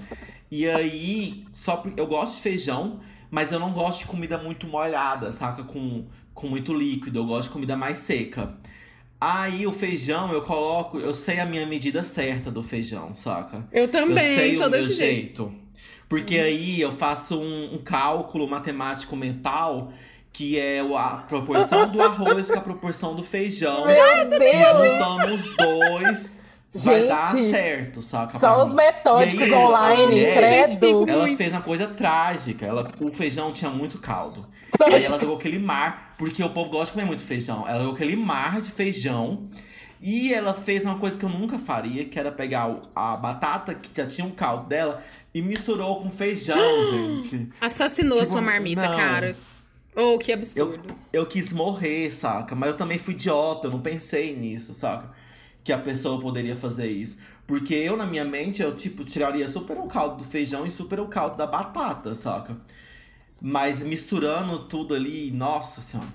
E aí, só eu gosto de feijão, mas eu não gosto de comida muito molhada, saca? Com, com muito líquido, eu gosto de comida mais seca. Aí o feijão eu coloco, eu sei a minha medida certa do feijão, saca? Eu eu também sei sou o meu jeito. jeito. Porque aí eu faço um, um cálculo matemático mental que é o- a proporção do arroz com a proporção do feijão. Meu Deus! Juntando os dois, vai dar certo, saca? Só os metódicos E aí, online, mulher- credo. Ela fez uma coisa trágica. Ela, o feijão tinha muito caldo. Aí ela jogou aquele mar, porque o povo gosta de comer muito feijão. Ela jogou aquele mar de feijão. E ela fez uma coisa que eu nunca faria, que era pegar a batata que já tinha um caldo dela e misturou com feijão, [GASPS] gente. Assassinou Tipo, sua marmita, não. cara. Oh, que Eu, absurdo. eu quis morrer, saca? Mas eu também fui idiota, eu não pensei nisso, saca? Que a pessoa poderia fazer isso. Porque eu, na minha mente, eu, tipo, tiraria super o caldo do feijão e super o caldo da batata, saca? Mas misturando tudo ali, nossa senhora.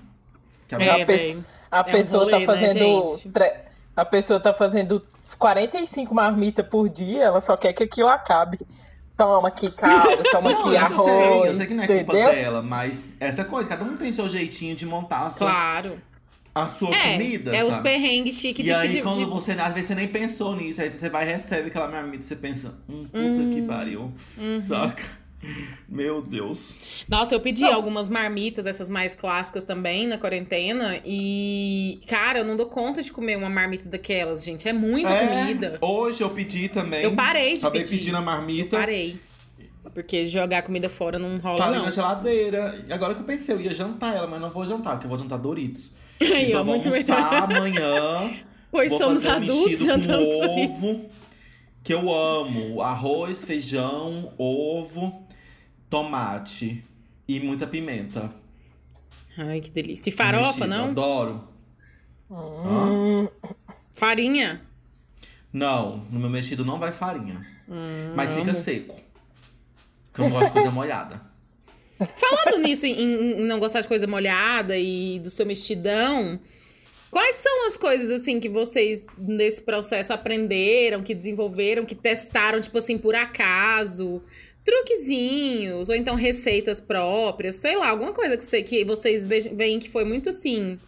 Que a, É, absurdo. pe- a É um pessoa rolê, tá né, fazendo. tre- A pessoa tá fazendo 45 marmitas por dia, ela só quer que aquilo acabe. Toma aqui caldo, [LAUGHS] toma Não, aqui eu arroz. sei, eu sei que não é culpa entendeu? dela, mas essa coisa, cada um tem seu jeitinho de montar a sua, Claro. a sua É, comida, é os sabe? perrengues chique E de aí, pedir. quando de- você, às vezes, você nem pensou nisso, aí você vai e recebe aquela marmita e você pensa, hum, puta Uhum. que pariu, saca? Meu Deus. Nossa, eu pedi algumas marmitas, essas mais clássicas também, na quarentena. E, cara, eu não dou conta de comer uma marmita daquelas, gente. É muita É, comida. Hoje eu pedi também. Eu parei de Acabei pedir. pedindo a Eu marmita. parei. Porque jogar comida fora não rola, Tá ali não. na geladeira. E agora que eu pensei, eu ia jantar ela, mas não vou jantar, porque eu vou jantar Doritos. [LAUGHS] Aí, então eu vou muito almoçar amanhã. [LAUGHS] Pois vou somos fazer um adultos, jantamos Doritos. ovo, que eu amo. Arroz, feijão, ovo, tomate e muita pimenta. Ai, que delícia. E farofa, Mexido, não? Adoro. Hum, Farinha? Não, no meu mexido não vai farinha. Hum, mas fica seco. Porque eu não gosto de coisa molhada. Falando nisso, em, em não gostar de coisa molhada e do seu mexidão, quais são as coisas, assim, que vocês, nesse processo, aprenderam, que desenvolveram, que testaram, tipo assim, por acaso? Truquezinhos, ou então receitas próprias, sei lá, alguma coisa que, você, que vocês ve- veem que foi muito, assim...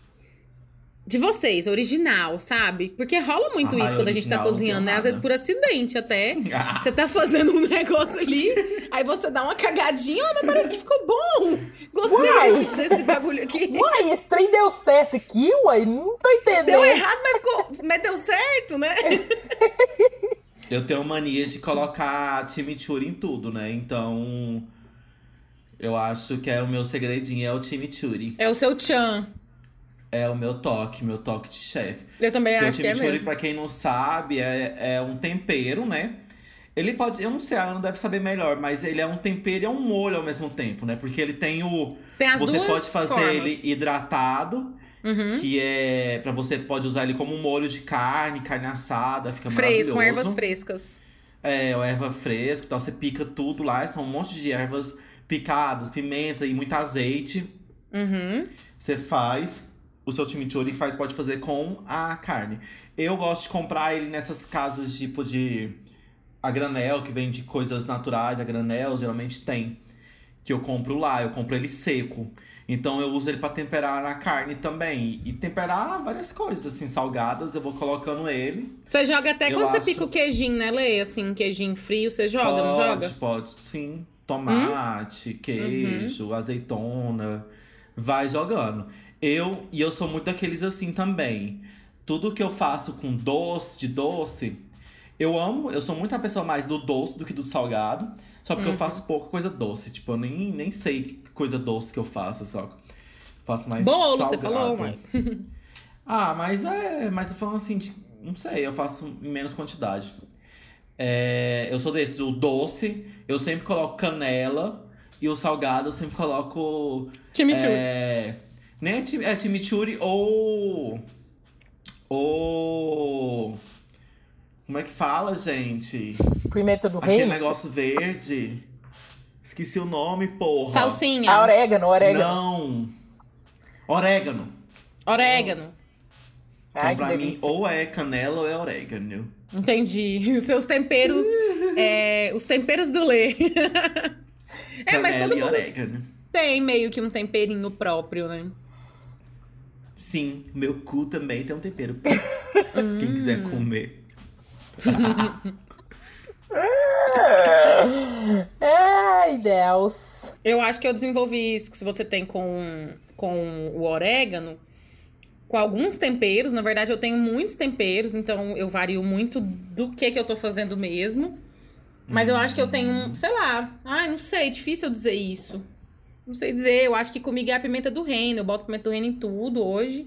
De vocês, original, sabe? Porque rola muito Ah, isso quando a gente tá cozinhando, né? Às vezes por acidente até. [LAUGHS] Você tá fazendo um negócio ali, aí você dá uma cagadinha, ah, mas parece que ficou bom. Gostei Uai. desse, desse bagulho aqui. Uai, esse trem deu certo aqui, uai? Não tô entendendo. Deu errado, mas ficou. Mas deu certo, né? [LAUGHS] Eu tenho mania de colocar chimichurri em tudo, né? Então. Eu acho que é o meu segredinho, é o chimichurri. É o seu tchan. É o meu toque, meu toque de chefe. Eu também Porque o acho que é mesmo. pra quem não sabe, é, é um tempero, né? Ele pode. Eu não sei, a Ana deve saber melhor, mas ele é um tempero e é um molho ao mesmo tempo, né? Porque ele tem o. Tem as você duas pode fazer formas. ele hidratado, Uhum. que é. Pra você pode usar ele como um molho de carne, carne assada, fica Fresco, maravilhoso. com ervas frescas. É, erva fresca, então você pica tudo lá, são um monte de ervas picadas, pimenta e muito azeite. Uhum. Você faz o seu chimichurri faz, pode fazer com a carne. Eu gosto de comprar ele nessas casas tipo de a granel, que vende coisas naturais, a granel geralmente tem. Que eu compro lá, eu compro ele seco. Então eu uso ele pra temperar na carne também. E temperar várias coisas, assim, salgadas, eu vou colocando ele. Você joga até Eu quando você acho- pica o queijinho, né, Lê? Assim, queijinho frio, você joga, não pode, joga? Hum? Pode, sim. Tomate, queijo, Uhum. azeitona. Vai jogando. Eu, e eu sou muito daqueles assim também. Tudo que eu faço com doce, de doce, eu amo. Eu sou muito a pessoa mais do doce do que do salgado. Só porque eu Uhum. faço pouca coisa doce. Tipo, eu nem, nem sei que coisa doce que eu faço, só. Faço mais Bolo, você salgado. falou, mãe. [LAUGHS] Ah, mas é. Mas eu falo assim, de, não sei, eu faço em menos quantidade. É, eu sou desse, o doce, eu sempre coloco canela. E o salgado eu sempre coloco. Chimichurri. É, nem é, é chimichurri ou. Ou. Como é que fala, gente? Pimenta do Aquele reino? negócio verde. Esqueci o nome, porra. Salsinha. Ah, orégano, orégano. Não. Orégano. Orégano. Ai, que então, pra mim, delícia. ou é canela ou é orégano. Entendi. [LAUGHS] Os seus temperos. é, os temperos do Lê. [LAUGHS] é, mas todo mundo orégano. tem meio que um temperinho próprio, né? Sim, meu cu também tem um tempero. [LAUGHS] Quem quiser comer. [LAUGHS] Ai, Deus. Eu acho que eu desenvolvi isso que se você tem com, com o orégano, com alguns temperos. Na verdade, eu tenho muitos temperos, então eu vario muito do que que eu tô fazendo mesmo. Mas eu acho que eu tenho, sei lá, ai, não sei, difícil eu dizer isso. Não sei dizer, eu acho que comigo é a pimenta do reino. Eu boto pimenta do reino em tudo hoje.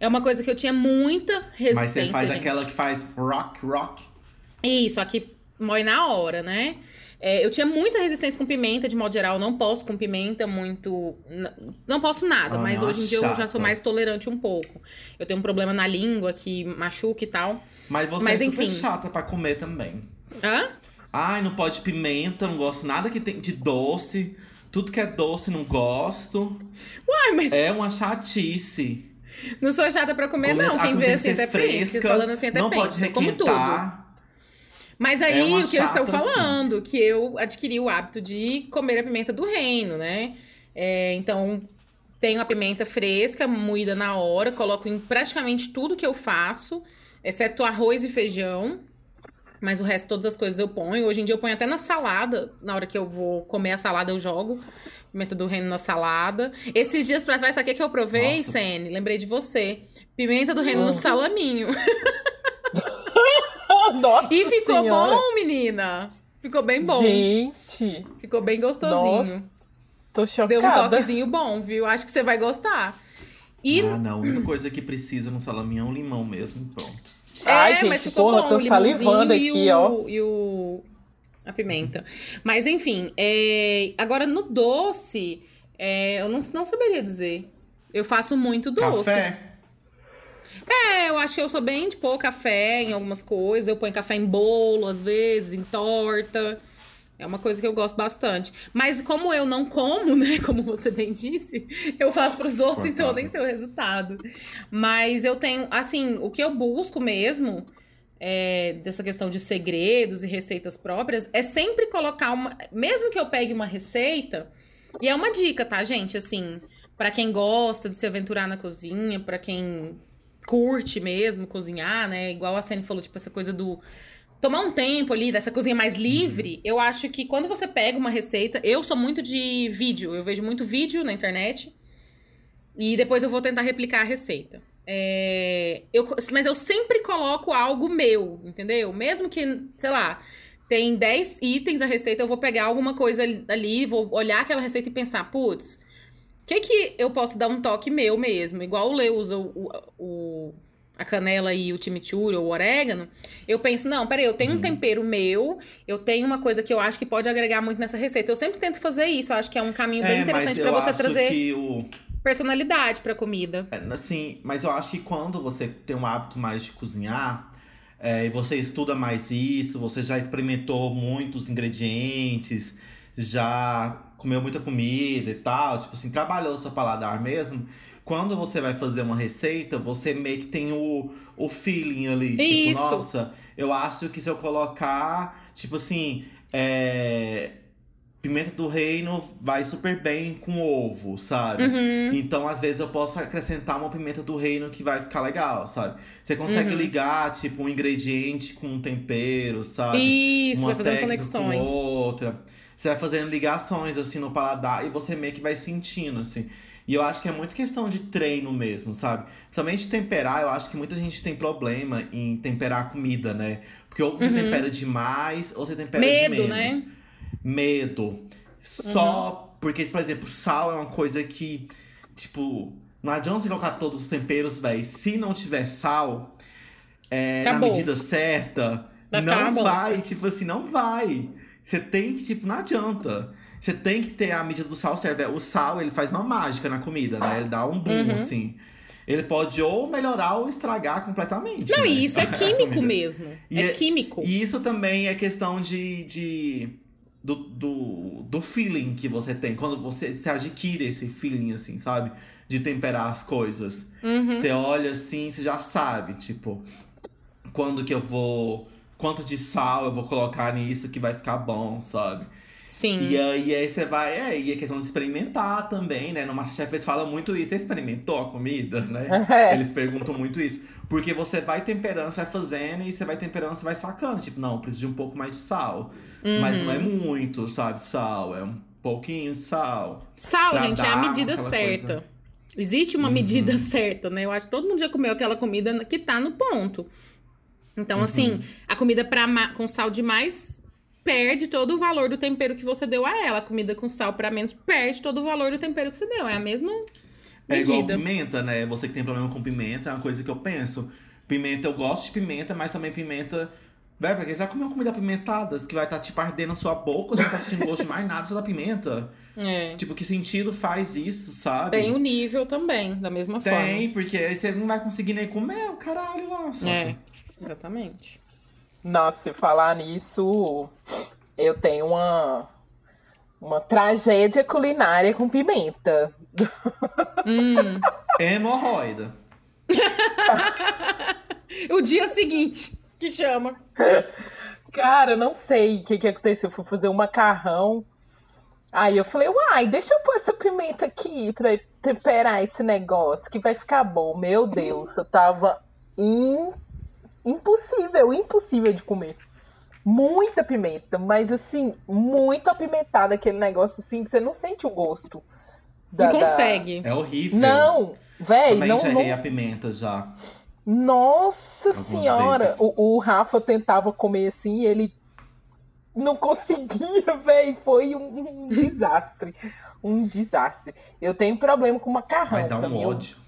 É uma coisa que eu tinha muita resistência, Mas você faz gente. aquela que faz rock, rock. Isso, aqui mói na hora, né? É, eu tinha muita resistência com pimenta, de modo geral. Eu não posso com pimenta muito. Não posso nada, Ah, mas hoje em dia eu já chata. sou mais tolerante um pouco. Eu tenho um problema na língua que machuca e tal. Mas você Mas é super enfim. chata pra comer também. Hã? Ai, não pode pimenta, não gosto nada que tem de doce. Tudo que é doce, não gosto. Uai, mas É uma chatice. Não sou chata pra comer, não. a Quem vê assim até pensa. Falando assim até não pode pensa. Eu como tudo. Mas É aí uma o que eu estou assim. falando, que eu adquiri o hábito de comer a pimenta do reino, né? É, então, tenho a pimenta fresca, moída na hora, coloco em praticamente tudo que eu faço, exceto arroz e feijão. Mas o resto, todas as coisas eu ponho. Hoje em dia eu ponho até na salada. Na hora que eu vou comer a salada, eu jogo pimenta do reino na salada. Esses dias pra trás, sabe o que eu provei, Nossa. Sene? Lembrei de você. Pimenta do reino Hum. no salaminho. [LAUGHS] Nossa E ficou Senhora. bom, menina. Ficou bem bom. Gente, Ficou bem gostosinho. Nossa, tô chocada. Deu um toquezinho bom, viu? Acho que você vai gostar. E Ah, não. A única coisa que precisa no salaminho é um limão mesmo. Pronto. Ai, é, gente, mas ficou porra, bom. tô o limãozinho salivando e aqui, o, ó. E o... A pimenta. Mas, enfim. é, Agora, no doce, é, eu não, não saberia dizer. Eu faço muito doce. Café? É, eu acho que eu sou bem de pôr café em algumas coisas. Eu ponho café em bolo, às vezes, em torta. É uma coisa que eu gosto bastante. Mas como eu não como, [LAUGHS] né? Como você bem disse, eu faço pros outros, então eu nem sei o resultado. Mas eu tenho, assim, o que eu busco mesmo, é, dessa questão de segredos e receitas próprias, é sempre colocar uma. Mesmo que eu pegue uma receita, e é uma dica, tá, gente? Assim, pra quem gosta de se aventurar na cozinha, pra quem curte mesmo cozinhar, né? Igual a Sene falou, tipo, essa coisa do tomar um tempo ali dessa cozinha mais livre, eu acho que quando você pega uma receita, eu sou muito de vídeo, eu vejo muito vídeo na internet e depois eu vou tentar replicar a receita. É, eu, mas eu sempre coloco algo meu, entendeu? Mesmo que, sei lá, tem 10 itens a receita, eu vou pegar alguma coisa ali, vou olhar aquela receita e pensar, putz, o que que eu posso dar um toque meu mesmo? Igual o Lê usa o, o- o- a canela e o chimichurri ou o orégano. Eu penso, não, peraí, eu tenho um tempero meu, eu tenho uma coisa que eu acho que pode agregar muito nessa receita. Eu sempre tento fazer isso, eu acho que é um caminho bem É, interessante mas pra eu você trazer o... personalidade pra comida. É, Assim, mas eu acho que quando você tem um hábito mais de cozinhar, é, e você estuda mais isso, você já experimentou muitos ingredientes, já comeu muita comida e tal, tipo assim, trabalhou o seu paladar mesmo. Quando você vai fazer uma receita, você meio que tem o, o feeling ali. Isso. Tipo, nossa, eu acho que se eu colocar, tipo assim, é, pimenta do reino vai super bem com ovo, sabe? Uhum. Então, às vezes, eu posso acrescentar uma pimenta do reino que vai ficar legal, sabe? Você consegue Uhum. ligar, tipo, um ingrediente com um tempero, sabe? Isso, uma vai fazendo conexões. Com outra. Você vai fazendo ligações, assim, no paladar e você meio que vai sentindo, assim. E eu acho que é muito questão de treino mesmo, sabe? Somente temperar, eu acho que muita gente tem problema em temperar a comida, né? Porque ou você Uhum. tempera demais, ou você tempera Medo, de menos. né? Medo. Só porque, por exemplo, sal é uma coisa que, tipo, não adianta você colocar todos os temperos, velho. Se não tiver sal, é, na medida certa, Vai não vai, tipo assim, não vai. Você tem que, tipo, não adianta. Você tem que ter a medida do sal certa. O sal, ele faz uma mágica na comida, né? Ele dá um boom, Uhum. assim. Ele pode ou melhorar ou estragar completamente. Não, né? e isso [LAUGHS] é químico mesmo. E é é- químico. E isso também é questão de. de do, do, do feeling que você tem. Quando você, você adquire esse feeling, assim, sabe? De temperar as coisas. Uhum. Você olha assim, você já sabe, tipo, quando que eu vou. Quanto de sal eu vou colocar nisso que vai ficar bom, sabe? Sim. E aí, aí você vai. É, e é questão de experimentar também, né? No Masterchef eles falam muito isso. Você experimentou a comida, né? [LAUGHS] É. Eles perguntam muito isso. Porque você vai temperando, você vai fazendo e você vai temperando, você vai sacando. Tipo, não, preciso de um pouco mais de sal. Mas não é Uhum. muito, sabe, sal. É um pouquinho de sal. Sal, gente, é a medida certa. coisa. Existe uma Uhum. medida [LAUGHS] certa, né? Eu acho que todo mundo já comeu aquela comida que tá no ponto. Então, Uhum. assim, a comida pra com sal demais perde todo o valor do tempero que você deu a ela. A comida com sal pra menos perde todo o valor do tempero que você deu. É a mesma É igual medida. pimenta, né? Você que tem problema com pimenta, é uma coisa que eu penso. Pimenta, eu gosto de pimenta, mas também pimenta. Velho, porque você vai comer uma comida apimentada, que vai estar tipo ardendo na sua boca, você não tá sentindo gosto de mais nada só da pimenta. É. Tipo, que sentido faz isso, sabe? Tem o nível também, da mesma Tem, porque aí você não vai conseguir nem comer o caralho lá. forma. É, exatamente. Nossa, se falar nisso, eu tenho uma, uma tragédia culinária com pimenta. Hum. [LAUGHS] Hemorroida. [LAUGHS] O dia seguinte, que chama. Cara, eu não sei o que, que aconteceu. Eu fui fazer um macarrão. Aí eu falei, uai, deixa eu pôr essa pimenta aqui pra temperar esse negócio que vai ficar bom. Meu Deus, eu tava impossível, impossível de comer. muita pimenta, mas assim, muito apimentado aquele negócio assim que você não sente o gosto. Da, não consegue. Da... É horrível. Não, véi, Também não. já não... errei a pimenta já. Nossa Algumas senhora! O, o, Rafa tentava comer assim e ele não conseguia, [LAUGHS] velho. Foi um, um desastre. um desastre. Eu tenho problema com macarrão. Vai dar um ódio. Eu,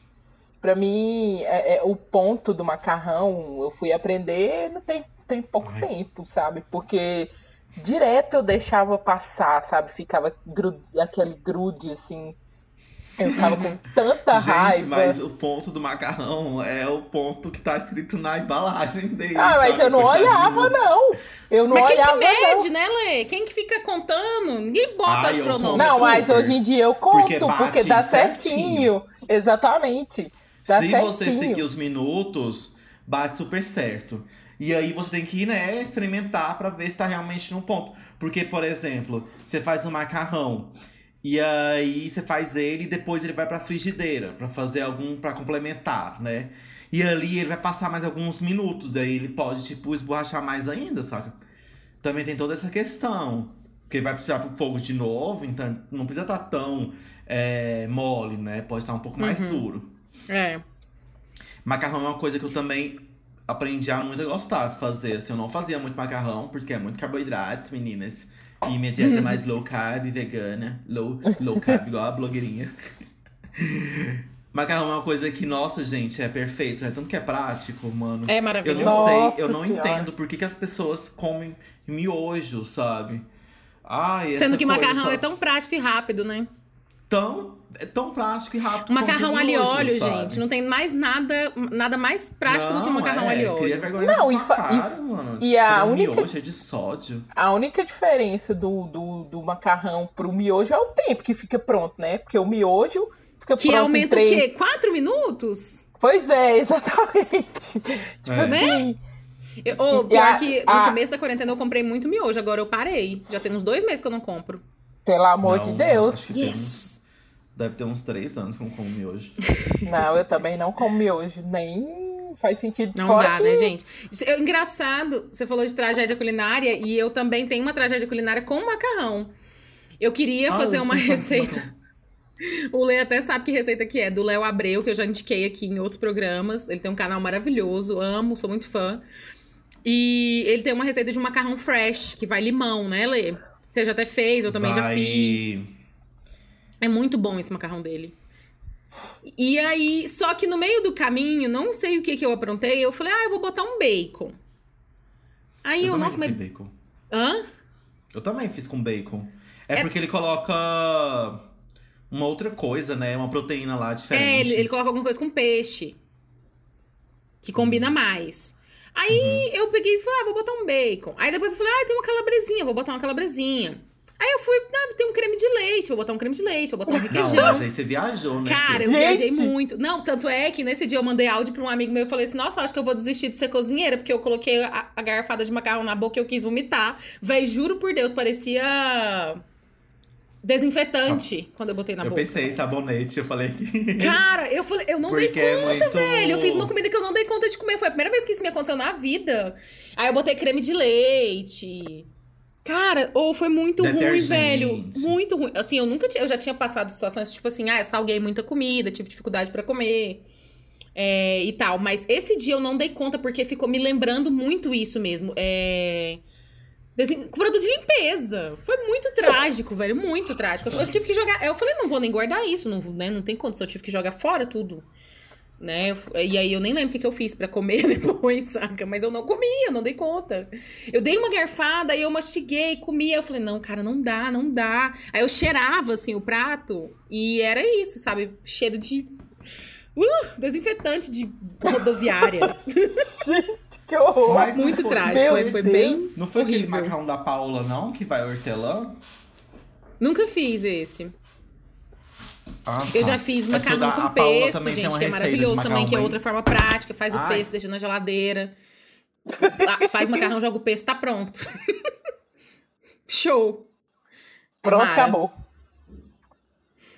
pra mim, é, é, o ponto do macarrão, eu fui aprender não tem, tem pouco Ai. tempo, sabe? Porque direto eu deixava passar, sabe? Ficava aquele grude assim eu ficava com [LAUGHS] tanta Gente, raiva. mas o ponto do macarrão é o ponto que tá escrito na embalagem dele. Ah, mas sabe? eu não olhava, não. Eu não mas olhava, quem que mede, não. né, Lê? Quem que fica contando? Ninguém bota Ah, cronômetro. Não, mas hoje em dia eu conto, Porque porque, dá certinho. certinho. Exatamente. Dá Se certinho. você seguir os minutos, bate super certo. E aí você tem que né, experimentar pra ver se tá realmente no ponto. Porque, por exemplo, você faz um macarrão e aí você faz ele e depois ele vai pra frigideira pra fazer algum para complementar, né? E ali ele vai passar mais alguns minutos, aí ele pode tipo esborrachar mais ainda, saca? Também tem toda essa questão, porque vai precisar pro fogo de novo, então não precisa estar tão é, mole, né? Pode estar um pouco mais Uhum. duro. É. Macarrão é uma coisa que eu também aprendi a muito gostar de fazer. Assim, eu não fazia muito macarrão, porque é muito carboidrato, meninas. E minha dieta é mais low carb, vegana. Low, low carb, igual a blogueirinha. Macarrão é uma coisa que, nossa, gente, é perfeito. É tanto que é prático, mano. É Eu maravilhoso. não Nossa sei, eu não Senhora. entendo por que, que as pessoas comem miojo, sabe? Ai, essa Sendo que coisa, macarrão sabe? é tão prático e rápido, né? tão, é tão prático e rápido. Macarrão miojo, óleo, sabe? gente. Não tem mais nada, nada mais prático do que o Não, macarrão é, Cria óleo. vergonha Não, e fa- e- cara, mano. e a Aquele única- miojo é de sódio. A única diferença do, do, do macarrão pro miojo é o tempo que fica pronto, né? Porque o miojo fica Que pronto em aumenta três... o quê? Quatro minutos? Pois é, [LAUGHS] exatamente. tipo É. assim, Eu, E pior a- que no a- começo da quarentena eu comprei muito miojo, agora eu parei. Já tem uns dois meses que eu não compro. pelo amor Não, de Deus. que uns- Deve ter uns três anos que eu não como miojo. [LAUGHS] Não, eu também não como miojo, nem faz sentido. Não Fora dá, que... né, gente? Eu- engraçado, você falou de tragédia culinária e eu também tenho uma tragédia culinária com macarrão. Eu queria Ah, fazer eu uma [LAUGHS] receita. O Lê até sabe que receita que é, do Léo Abreu, que eu já indiquei aqui em outros programas. Ele tem um canal maravilhoso, amo, sou muito fã. E ele tem uma receita de um macarrão fresh, que vai limão, né, Lê? Você já até fez, eu também já Vai- fiz. É muito bom esse macarrão dele. E aí, só que no meio do caminho, não sei o que que eu aprontei, eu falei, ah, eu vou botar um bacon. Aí eu, também nossa, mas. bacon. Hã? Eu também fiz com bacon. É, É- porque ele coloca uma outra coisa, né? Uma proteína lá diferente. É, ele, ele coloca alguma coisa com peixe. Que combina mais. Aí eu peguei e falei, ah, vou botar um bacon. Aí depois eu falei, ah, tem uma calabresinha, vou botar uma calabresinha. Aí eu fui, ah, tem um creme de leite, vou botar um creme de leite, vou botar um Não, requeijão. mas aí você viajou, né? Cara, eu? Gente! viajei muito. Não, tanto é que nesse dia eu mandei áudio pra um amigo meu e falei assim: Nossa, acho que eu vou desistir de ser cozinheira, porque eu coloquei a, a garrafada de macarrão na boca e eu quis vomitar. Véi, juro por Deus, parecia desinfetante quando eu botei na eu boca. pensei sabonete, eu falei que. [LAUGHS] Cara, eu falei, eu não dei Porque é conta, muito- velho. Eu fiz uma comida que eu não dei conta de comer. Foi a primeira vez que isso me aconteceu na vida. Aí eu botei creme de leite. Cara, ou foi muito ruim, Detergente. velho. Muito ruim. Assim, eu nunca tinha, eu já tinha passado situações tipo assim, ah, eu salguei muita comida, tive dificuldade pra comer. é, e tal, mas esse dia eu não dei conta porque ficou me lembrando muito isso mesmo. É. desin- Produto de limpeza. Foi muito trágico, velho. Muito trágico. Eu tive que jogar. Eu falei, não vou nem guardar isso, não, né? não tem condição. Eu tive que jogar fora tudo. Né? E aí eu nem lembro o que, que eu fiz pra comer [LAUGHS] depois, saca? Mas eu não comia, eu não dei conta. Eu dei uma garfada, aí eu mastiguei, comia. Eu falei, não, cara, não dá, não dá. Aí eu cheirava, assim, o prato. E era isso, sabe? Cheiro de. Uh, desinfetante de rodoviária. [LAUGHS] Gente, que horror. Mas Muito foi- trágico. Meu Foi, bem. Não foi aquele horrível. macarrão da Paula, não? Que vai hortelã? Nunca fiz esse. Ah, Eu tá. já fiz É macarrão o com pesto, gente, que é receita maravilhoso também, que é outra forma prática. Faz o Ai. pesto, deixa na geladeira. [LAUGHS] Ah, Faz macarrão, joga o pesto, tá pronto. [LAUGHS] Show. Pronto, Mara. acabou.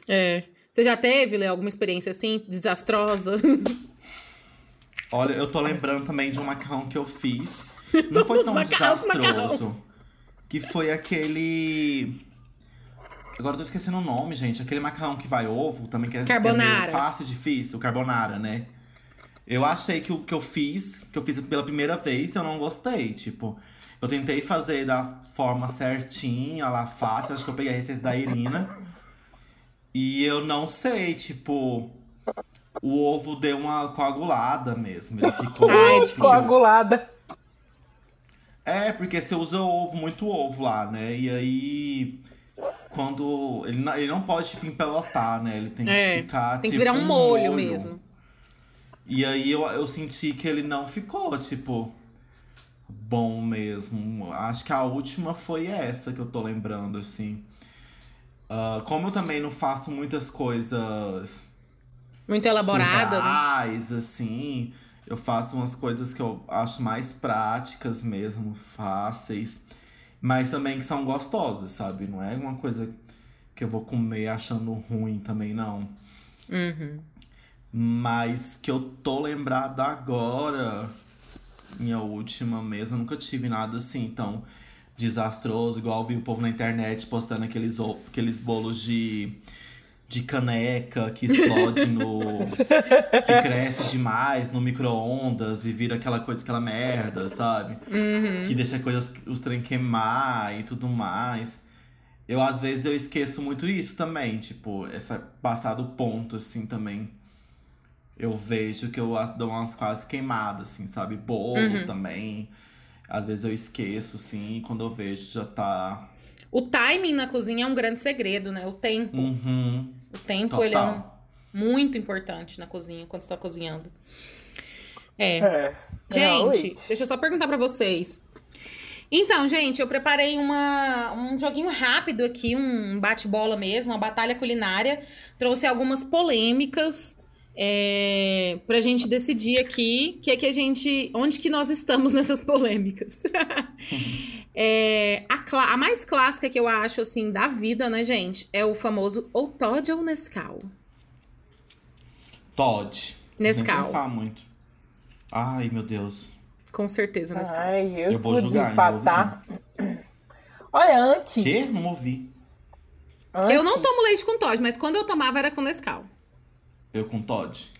É. Você já teve, Lê, alguma experiência assim, desastrosa? [LAUGHS] Olha, eu tô lembrando também de um macarrão que eu fiz. Não foi tão macarrão, os macarrão. desastroso. Que foi aquele. Agora eu tô esquecendo o nome, gente. Aquele macarrão que vai ovo também, que é, é Carbonara. meio fácil e difícil, o carbonara, né? Eu achei que o que eu fiz, que eu fiz pela primeira vez, eu não gostei. Tipo, eu tentei fazer da forma certinha, lá fácil. Acho que eu peguei a receita da Irina. E eu não sei, tipo. O ovo deu uma coagulada mesmo. Ele ficou. [LAUGHS] Ai, é difícil. Coagulada. É, porque você usa ovo, muito ovo lá, né? E aí. Quando. Ele não, ele não pode, tipo, empelotar, né? Ele tem que É, ficar. Tem que tipo, virar um molho mesmo. E aí eu, eu senti que ele não ficou, tipo. Bom mesmo. Acho que a última foi essa que eu tô lembrando, assim. Ah, como eu também não faço muitas coisas Muito elaborada, né? surreais, assim. Eu faço umas coisas que eu acho mais práticas mesmo, fáceis. Mas também que são gostosas, sabe? Não é uma coisa que eu vou comer achando ruim também, não. Uhum. Mas que eu tô lembrado agora, minha última eu nunca tive nada assim tão desastroso, igual vi o povo na internet postando aqueles, aqueles bolos de, de caneca que explode no. [LAUGHS] que cresce demais no micro-ondas e vira aquela coisa, aquela merda, sabe? Uhum. Que deixa coisas, os trem queimar e tudo mais. Eu, às vezes, eu esqueço muito isso também, tipo, essa passar do ponto, assim, também. Eu vejo que eu dou umas quase queimadas, assim, sabe? Bolo Uhum. também. Às vezes eu esqueço, assim, e quando eu vejo já tá. O timing na cozinha é um grande segredo, né? O tempo. Uhum. O tempo, Total. ele é um, muito importante na cozinha, quando você tá cozinhando. É. É. Gente, realmente. deixa eu só perguntar pra vocês. Então, gente, eu preparei uma, um joguinho rápido aqui, um bate-bola mesmo, uma batalha culinária. Trouxe algumas polêmicas é, pra gente decidir aqui que é que a gente, onde que nós estamos [LAUGHS] nessas polêmicas. É, a, a mais clássica que eu acho, assim, da vida, né, gente, é o famoso ou Todd ou Nescau. Todd. Nescau. Sem pensar muito. Ai, meu Deus. Com certeza, Nescau. Ai, eu, Eu vou julgar, desempatar. Olha, antes. Que? Não ouvi. antes Eu não tomo leite com Todd, mas quando eu tomava era com Nescau. Eu com Todd.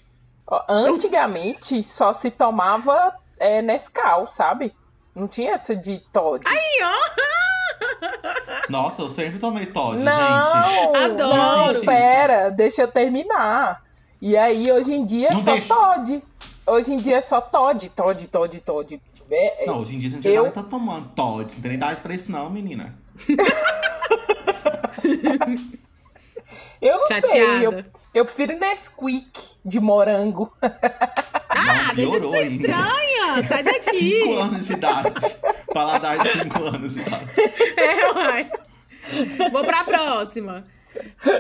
Antigamente só se tomava é, Nescau, sabe? Não tinha essa de Todd. Aí, ó! Nossa, eu sempre tomei Todd, gente. não! Adoro. Não, Existe pera, deixa eu terminar. E aí, hoje em dia é Não só deixa. Todd. Hoje em dia é só Todd, Todd, Todd, Todd. É, é- Não, hoje em dia a gente Eu- já tá tomando Todd. Não tem idade pra isso, não, menina. [LAUGHS] eu não sei, eu, Chateada. Eu prefiro Nesquik de morango. Ah, não, deixa de ser ainda. estranha! Sai daqui! [LAUGHS] 5 anos de idade. Paladar de 5 anos de idade. [LAUGHS] É, uai. Vou pra próxima.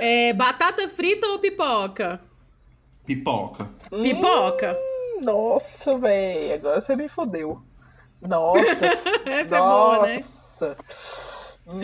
É, batata frita ou pipoca? Pipoca. Pipoca. Nossa, velho, agora você me fodeu. Nossa. [LAUGHS] Essa é boa, né? nossa. Hum.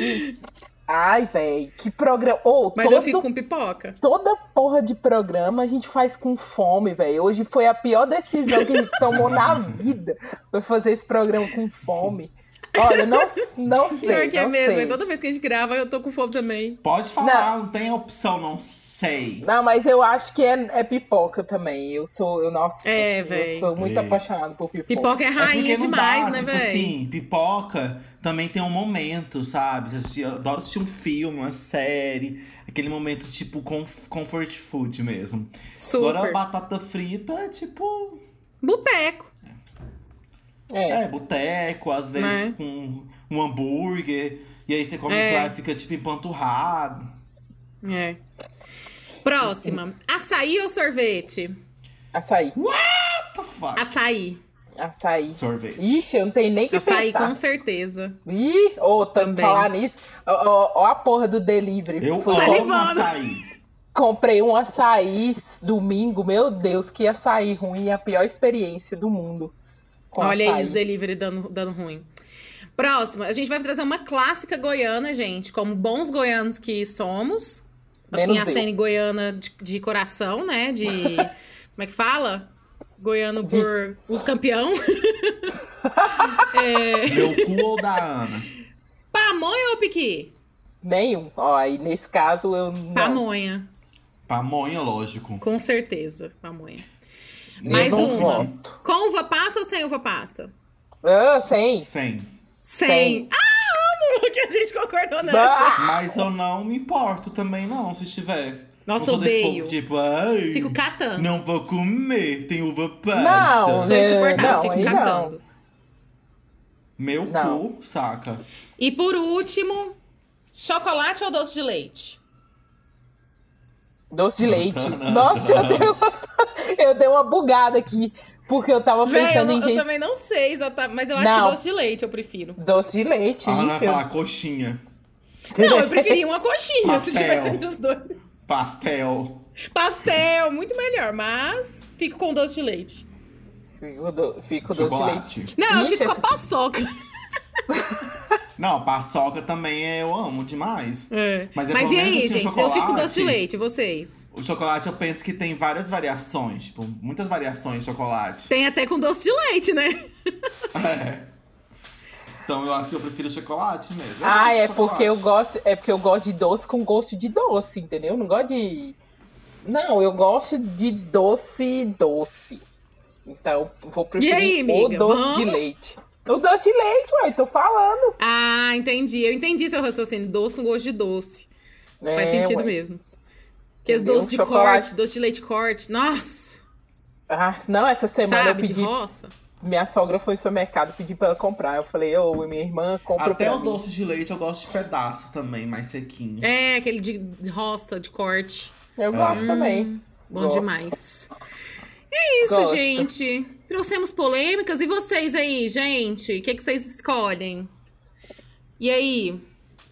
Ai, velho, que programa. Ô, Mas todo, eu fico com pipoca. toda porra de programa a gente faz com fome, velho. Hoje foi a pior decisão que a gente tomou na vida. Foi fazer esse programa com fome. Olha, não, não sei. Pior que é não mesmo. sei. E toda vez que a gente grava, eu tô com fome também. Pode falar, não, tem opção, não sei. Não, mas eu acho que é, é pipoca também. Eu sou, eu, nossa, É, eu sou muito É. apaixonado por pipoca. Pipoca é É porque rainha não demais, dá, né, tipo velho? assim, pipoca também tem um momento, sabe? Eu adoro assistir um filme, uma série. Aquele momento, tipo, comf- comfort food mesmo. Agora, Super. batata frita é tipo... Boteco. É. É, boteco, às vezes Né? com um hambúrguer. E aí você come É. lá e fica, tipo, empanturrado. É. Próxima. Açaí ou sorvete? Açaí. What the fuck? Açaí. Açaí. Sorvete. Ixi, eu não tenho nem que Açaí, pensar. com certeza. Ih, ô, tanto Também. falar nisso. Ó, a porra do delivery. Eu Fui- amo açaí. Comprei um açaí domingo. Meu Deus, que açaí ruim. A pior experiência do mundo. com Olha aí os delivery dando, dando ruim. Próxima, a gente vai trazer uma clássica goiana, gente, como bons goianos que somos. Assim, Menos a cena goiana de, de coração, né? De. [LAUGHS] como é que fala? Goiano De- por. Os campeão. [LAUGHS] É... Meu cu ou da Ana? Pamonha ou piqui? Nenhum. Ó, aí nesse caso eu não. Pamonha, Pamonha, lógico. com certeza. Pamonha. eu Mais uma. voto. Com uva passa ou sem uva passa? Ah. Sem. Sem. Sem. Ah, amo que a gente concordou nessa. Bah! Mas eu não me importo também, não, se tiver. Nossa, Eu odeio. povo, tipo, ai. Fico catando. Não vou comer, tem uva passa. Não, Sou É, insuportável, não, fico catando. Meu Não. cu, saca? E por último, chocolate ou doce de leite? Doce de leite. Não, não, Nossa, eu não. dei, uma, [LAUGHS] eu dei uma bugada aqui. Porque eu tava Véi, eu, pensando não- em eu gente. também não sei exatamente, mas eu acho Não. que doce de leite eu prefiro. Doce de leite, A Ana vai isso. falar coxinha, Não, eu preferia uma coxinha se tivesse entre os dois. Pastel. Pastel, muito melhor, mas fico com doce de leite. Fico, do, fico doce de leite. Não, eu Ixi, fico essa- com a paçoca. [LAUGHS] Não, paçoca também eu amo demais. É. Mas é Mas e menos aí, assim, o gente? Eu fico doce de leite, e vocês? O chocolate eu penso que tem várias variações, tipo, muitas variações de chocolate. Tem até com doce de leite, né? [LAUGHS] É. Então eu acho que eu prefiro chocolate mesmo. Eu Ah, de é porque eu gosto, é porque eu gosto de doce com gosto de doce, entendeu? Eu não gosto de Não, eu gosto de doce doce. Então, vou preferir aí, o doce de Vamos? leite. O doce de leite, ué, tô falando. Ah, entendi. Eu entendi seu raciocínio. Doce com gosto de doce. Faz É, sentido ué. mesmo. Que os doces de Chocolate. corte, doce de leite corte. Nossa! Ah, não, essa semana Sabe, eu de pedi. roça. Minha sogra foi no supermercado pedir pra ela comprar. Eu falei, ô, minha irmã compra Até pra o mim. doce de leite eu gosto de pedaço também, mais sequinho. É, aquele de roça, de corte. Eu gosto também. Hum, Bom Gosto. demais. É isso, Gosto. gente. Trouxemos polêmicas. E vocês aí, gente? O que, que vocês escolhem? E aí?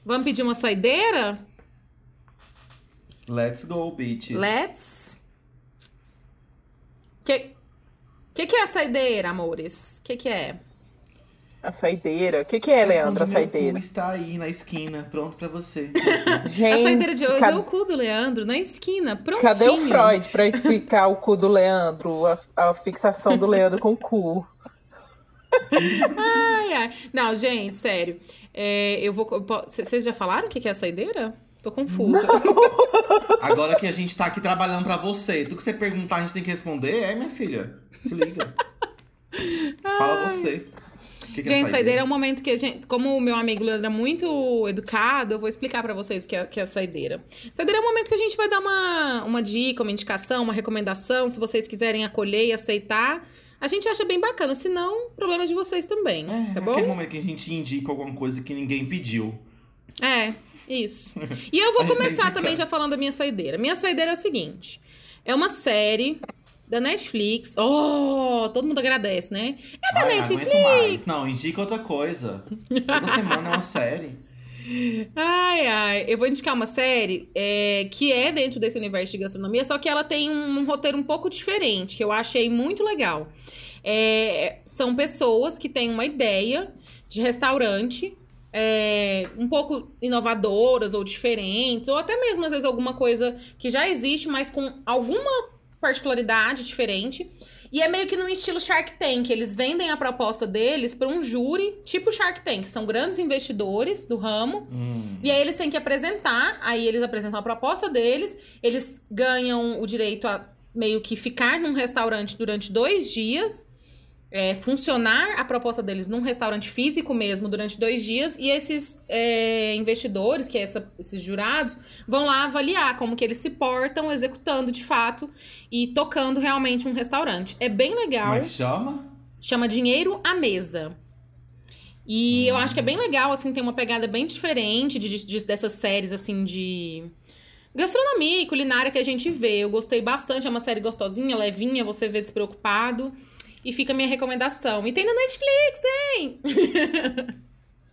Vamos pedir uma saideira? Let's go, bitches. Let's. Que que, que é a saideira, amores? Que que é? A saideira. O que, que é, Leandro, a saideira? cu está aí na esquina, pronto pra você. Gente, a saideira de hoje cad- é o cu do Leandro, na esquina, prontinho. cadê o Freud pra explicar o cu do Leandro? A, a fixação do Leandro com o cu. Ai, ai. Não, gente, sério. É, eu vou. Vocês já falaram o que que é a saideira? Tô confusa. [LAUGHS] Agora que a gente tá aqui trabalhando pra você, tudo que você perguntar a gente tem que responder, é, minha filha? Se liga. Fala você. Que que Gente, saideira é um momento que a gente. Como o meu amigo Leandro é muito educado, eu vou explicar pra vocês o que é, que é a saideira. Saideira é um momento que a gente vai dar uma, uma dica, uma indicação, uma recomendação. Se vocês quiserem acolher e aceitar, a gente acha bem bacana. Se não, problema de vocês também. É, tá bom? aquele momento que a gente indica alguma coisa que ninguém pediu. É, isso. E eu vou começar [LAUGHS] também já falando da minha saideira. Minha saideira é o seguinte: é uma série da Netflix. Oh, todo mundo agradece, né? É da Ai, Netflix. Não, indica outra coisa. Toda semana é uma série. Ai, ai. Eu vou indicar uma série é, que é dentro desse universo de gastronomia, só que ela tem um, um roteiro um pouco diferente, que eu achei muito legal. É, são pessoas que têm uma ideia de restaurante. É, um pouco inovadoras ou diferentes, ou até mesmo às vezes alguma coisa que já existe, mas com alguma particularidade diferente. E é meio que no estilo Shark Tank. Eles vendem a proposta deles para um júri, tipo Shark Tank. São grandes investidores do ramo. Hum. E aí eles têm que apresentar. Aí eles apresentam a proposta deles. Eles ganham o direito a meio que ficar num restaurante durante dois dias. É, funcionar a proposta deles num restaurante físico mesmo durante dois dias. E esses é, investidores, que é essa- esses jurados, vão lá avaliar como que eles se portam, executando de fato e tocando realmente um restaurante. É bem legal Como é que chama? chama Dinheiro à Mesa. E eu acho que é bem legal, assim, tem uma pegada bem diferente de, de- dessas séries, assim, de gastronomia e culinária que a gente vê. Eu gostei bastante, é uma série gostosinha, levinha, você vê despreocupado. E fica a minha recomendação. E tem na Netflix, hein? [LAUGHS]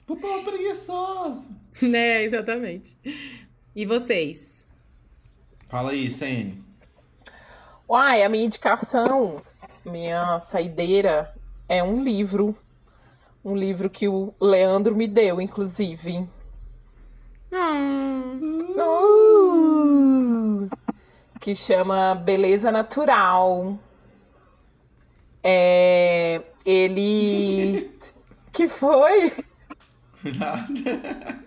Pro povo preguiçoso. né, exatamente. E vocês? Fala aí, Sene. Uai, a minha indicação, minha saideira é um livro. Um livro que o Leandro me deu, inclusive. Uh, que chama Beleza Natural. É, ele. [LAUGHS] que foi? Nada.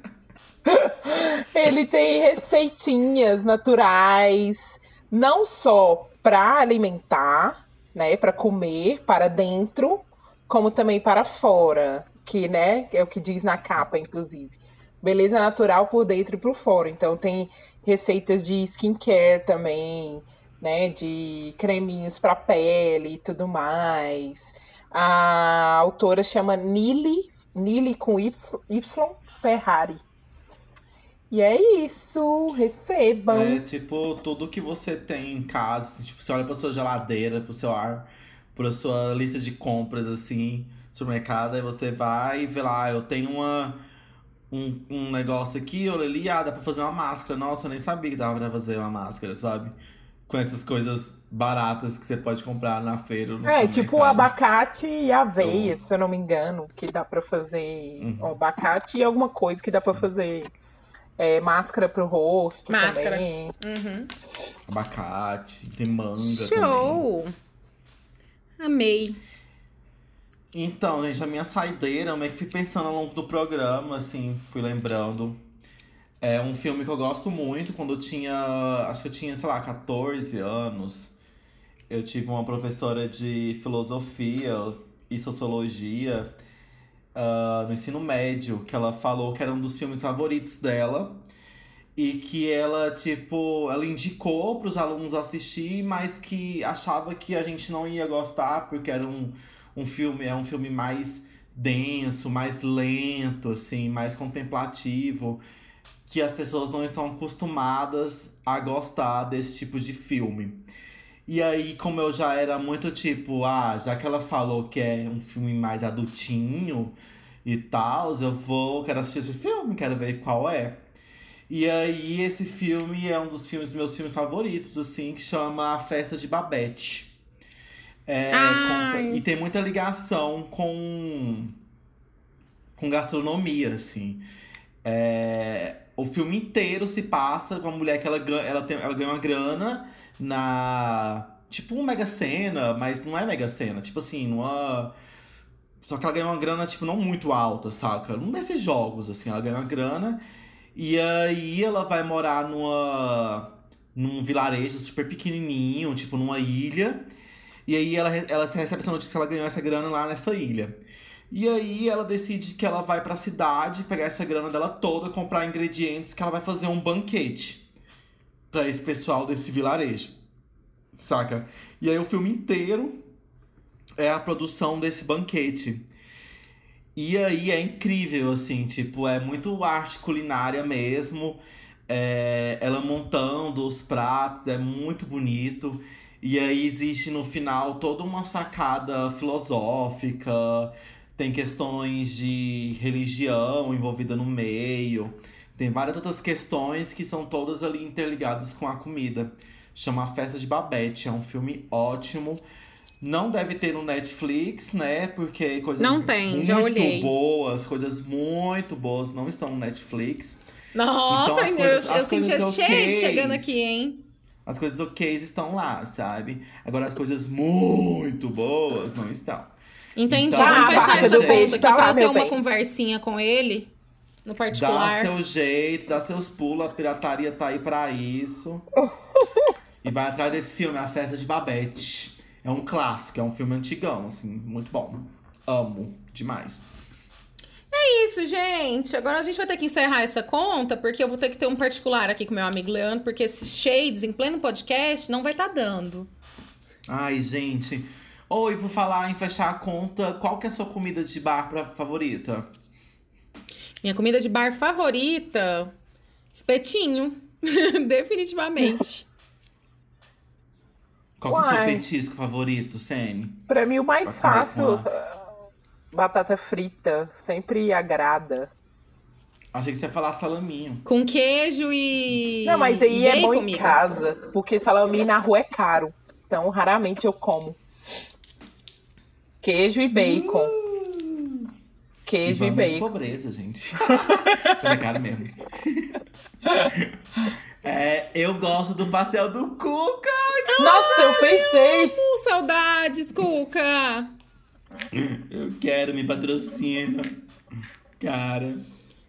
Ele tem receitinhas naturais, não só para alimentar, né, para comer, para dentro, como também para fora, que, né, é o que diz na capa, inclusive. Beleza natural por dentro e por fora. Então tem receitas de skincare também, né, de creminhos para pele e tudo mais. A autora chama Nili, Nili com y, y Ferrari. E é isso, recebam. É tipo, tudo que você tem em casa, tipo, você olha pra sua geladeira, pro seu ar, pra sua lista de compras, assim, supermercado, aí você vai e vê lá, eu tenho uma, um, um negócio aqui, olha ali, ah, dá pra fazer uma máscara. Nossa, eu nem sabia que dava pra fazer uma máscara, sabe? Com essas coisas baratas que você pode comprar na feira. No É, tipo abacate e aveia, se eu não me engano, que dá pra fazer Uhum. abacate e alguma coisa que dá pra fazer é, máscara pro rosto Máscara. também. Uhum. Abacate, tem manga também. Show! Amei. Então, gente, a minha saideira, eu meio que fui pensando ao longo do programa, assim, fui lembrando. É um filme que eu gosto muito, quando eu tinha, acho que eu tinha, sei lá, 14 anos. Eu tive uma professora de filosofia e sociologia ah, no ensino médio, que ela falou que era um dos filmes favoritos dela. E que ela, tipo, ela indicou para os alunos assistir, mas que achava que a gente não ia gostar, porque era um, um filme, é um filme mais denso, mais lento, assim, mais contemplativo, que as pessoas não estão acostumadas a gostar desse tipo de filme. E aí, como eu já era muito tipo, ah, já que ela falou que é um filme mais adultinho e tal, eu vou, quero assistir esse filme, quero ver qual é. E aí, esse filme é um dos filmes, meus filmes favoritos, assim, que chama A Festa de Babette. É, conta- e tem muita ligação com, com gastronomia, assim. É, o filme inteiro se passa com uma mulher que ela, ela, tem, ela ganha uma grana na. Tipo um Mega Sena, mas não é Mega Sena. Tipo assim, numa. Só que ela ganha uma grana, tipo, não muito alta, saca? Num desses jogos, assim, ela ganha uma grana. E aí ela vai morar numa. num vilarejo super pequenininho, tipo, numa ilha. E aí ela, ela recebe essa notícia que ela ganhou essa grana lá nessa ilha. E aí ela decide que ela vai pra cidade, pegar essa grana dela toda, comprar ingredientes que ela vai fazer um banquete pra esse pessoal desse vilarejo. Saca? E aí o filme inteiro é a produção desse banquete. E aí é incrível, assim, tipo, é muito arte culinária mesmo. É, ela montando os pratos, é muito bonito. E aí existe no final toda uma sacada filosófica, tem questões de religião envolvida no meio, tem várias outras questões que são todas ali interligadas com a comida. Chama A Festa de Babette, é um filme ótimo. Não deve ter no Netflix, né? Porque coisas Não tem, muito boas, coisas muito boas não estão no Netflix. Nossa, Então, as eu, coisas- eu as senti ok's. chegando aqui, hein? As coisas ok estão lá, sabe? Agora as coisas muito boas não estão. Entendi. Então, Vamos fechar essa conta aqui tá pra ter uma bem. conversinha com ele. No Dá particular. seu jeito, dá seus pulos, a pirataria tá aí pra isso. [LAUGHS] e vai atrás desse filme, A Festa de Babette. É um clássico, é um filme antigão, assim, muito bom. Amo demais. Isso, gente. Agora a gente vai ter que encerrar essa conta, porque eu vou ter que ter um particular aqui com meu amigo Leandro, porque esses shades em pleno podcast não vai estar dando. Ai, gente. Oi, por falar em fechar a conta, qual que é a sua comida de bar pra- favorita? Minha comida de bar favorita, espetinho. [LAUGHS] Definitivamente. Qual que é o seu Uai. petisco favorito, Sene? Pra mim, o mais comer fácil, com ah, batata frita, sempre agrada. Achei que você ia falar salaminho. Com queijo e. Não, mas aí e é bom bacon, em amiga. casa, porque salame na rua é caro. Então, raramente eu como. Queijo e bacon. Queijo e, vamos de bacon. pobreza, gente. [LAUGHS] É caro mesmo. [LAUGHS] É, eu gosto do pastel do Cuca. Nossa, eu pensei! Uh, saudades, Cuca! Eu quero, me patrocina. Cara.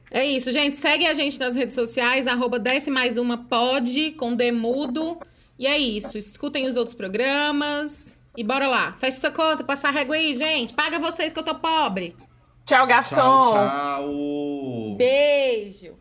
É isso, gente. Segue a gente nas redes sociais, arroba desce mais uma pode, com demudo. E é isso. Escutem os outros programas. E bora lá. Feche sua conta, passar régua aí, gente. Paga vocês que eu tô pobre. Tchau, garçom. Tchau, tchau. Beijo.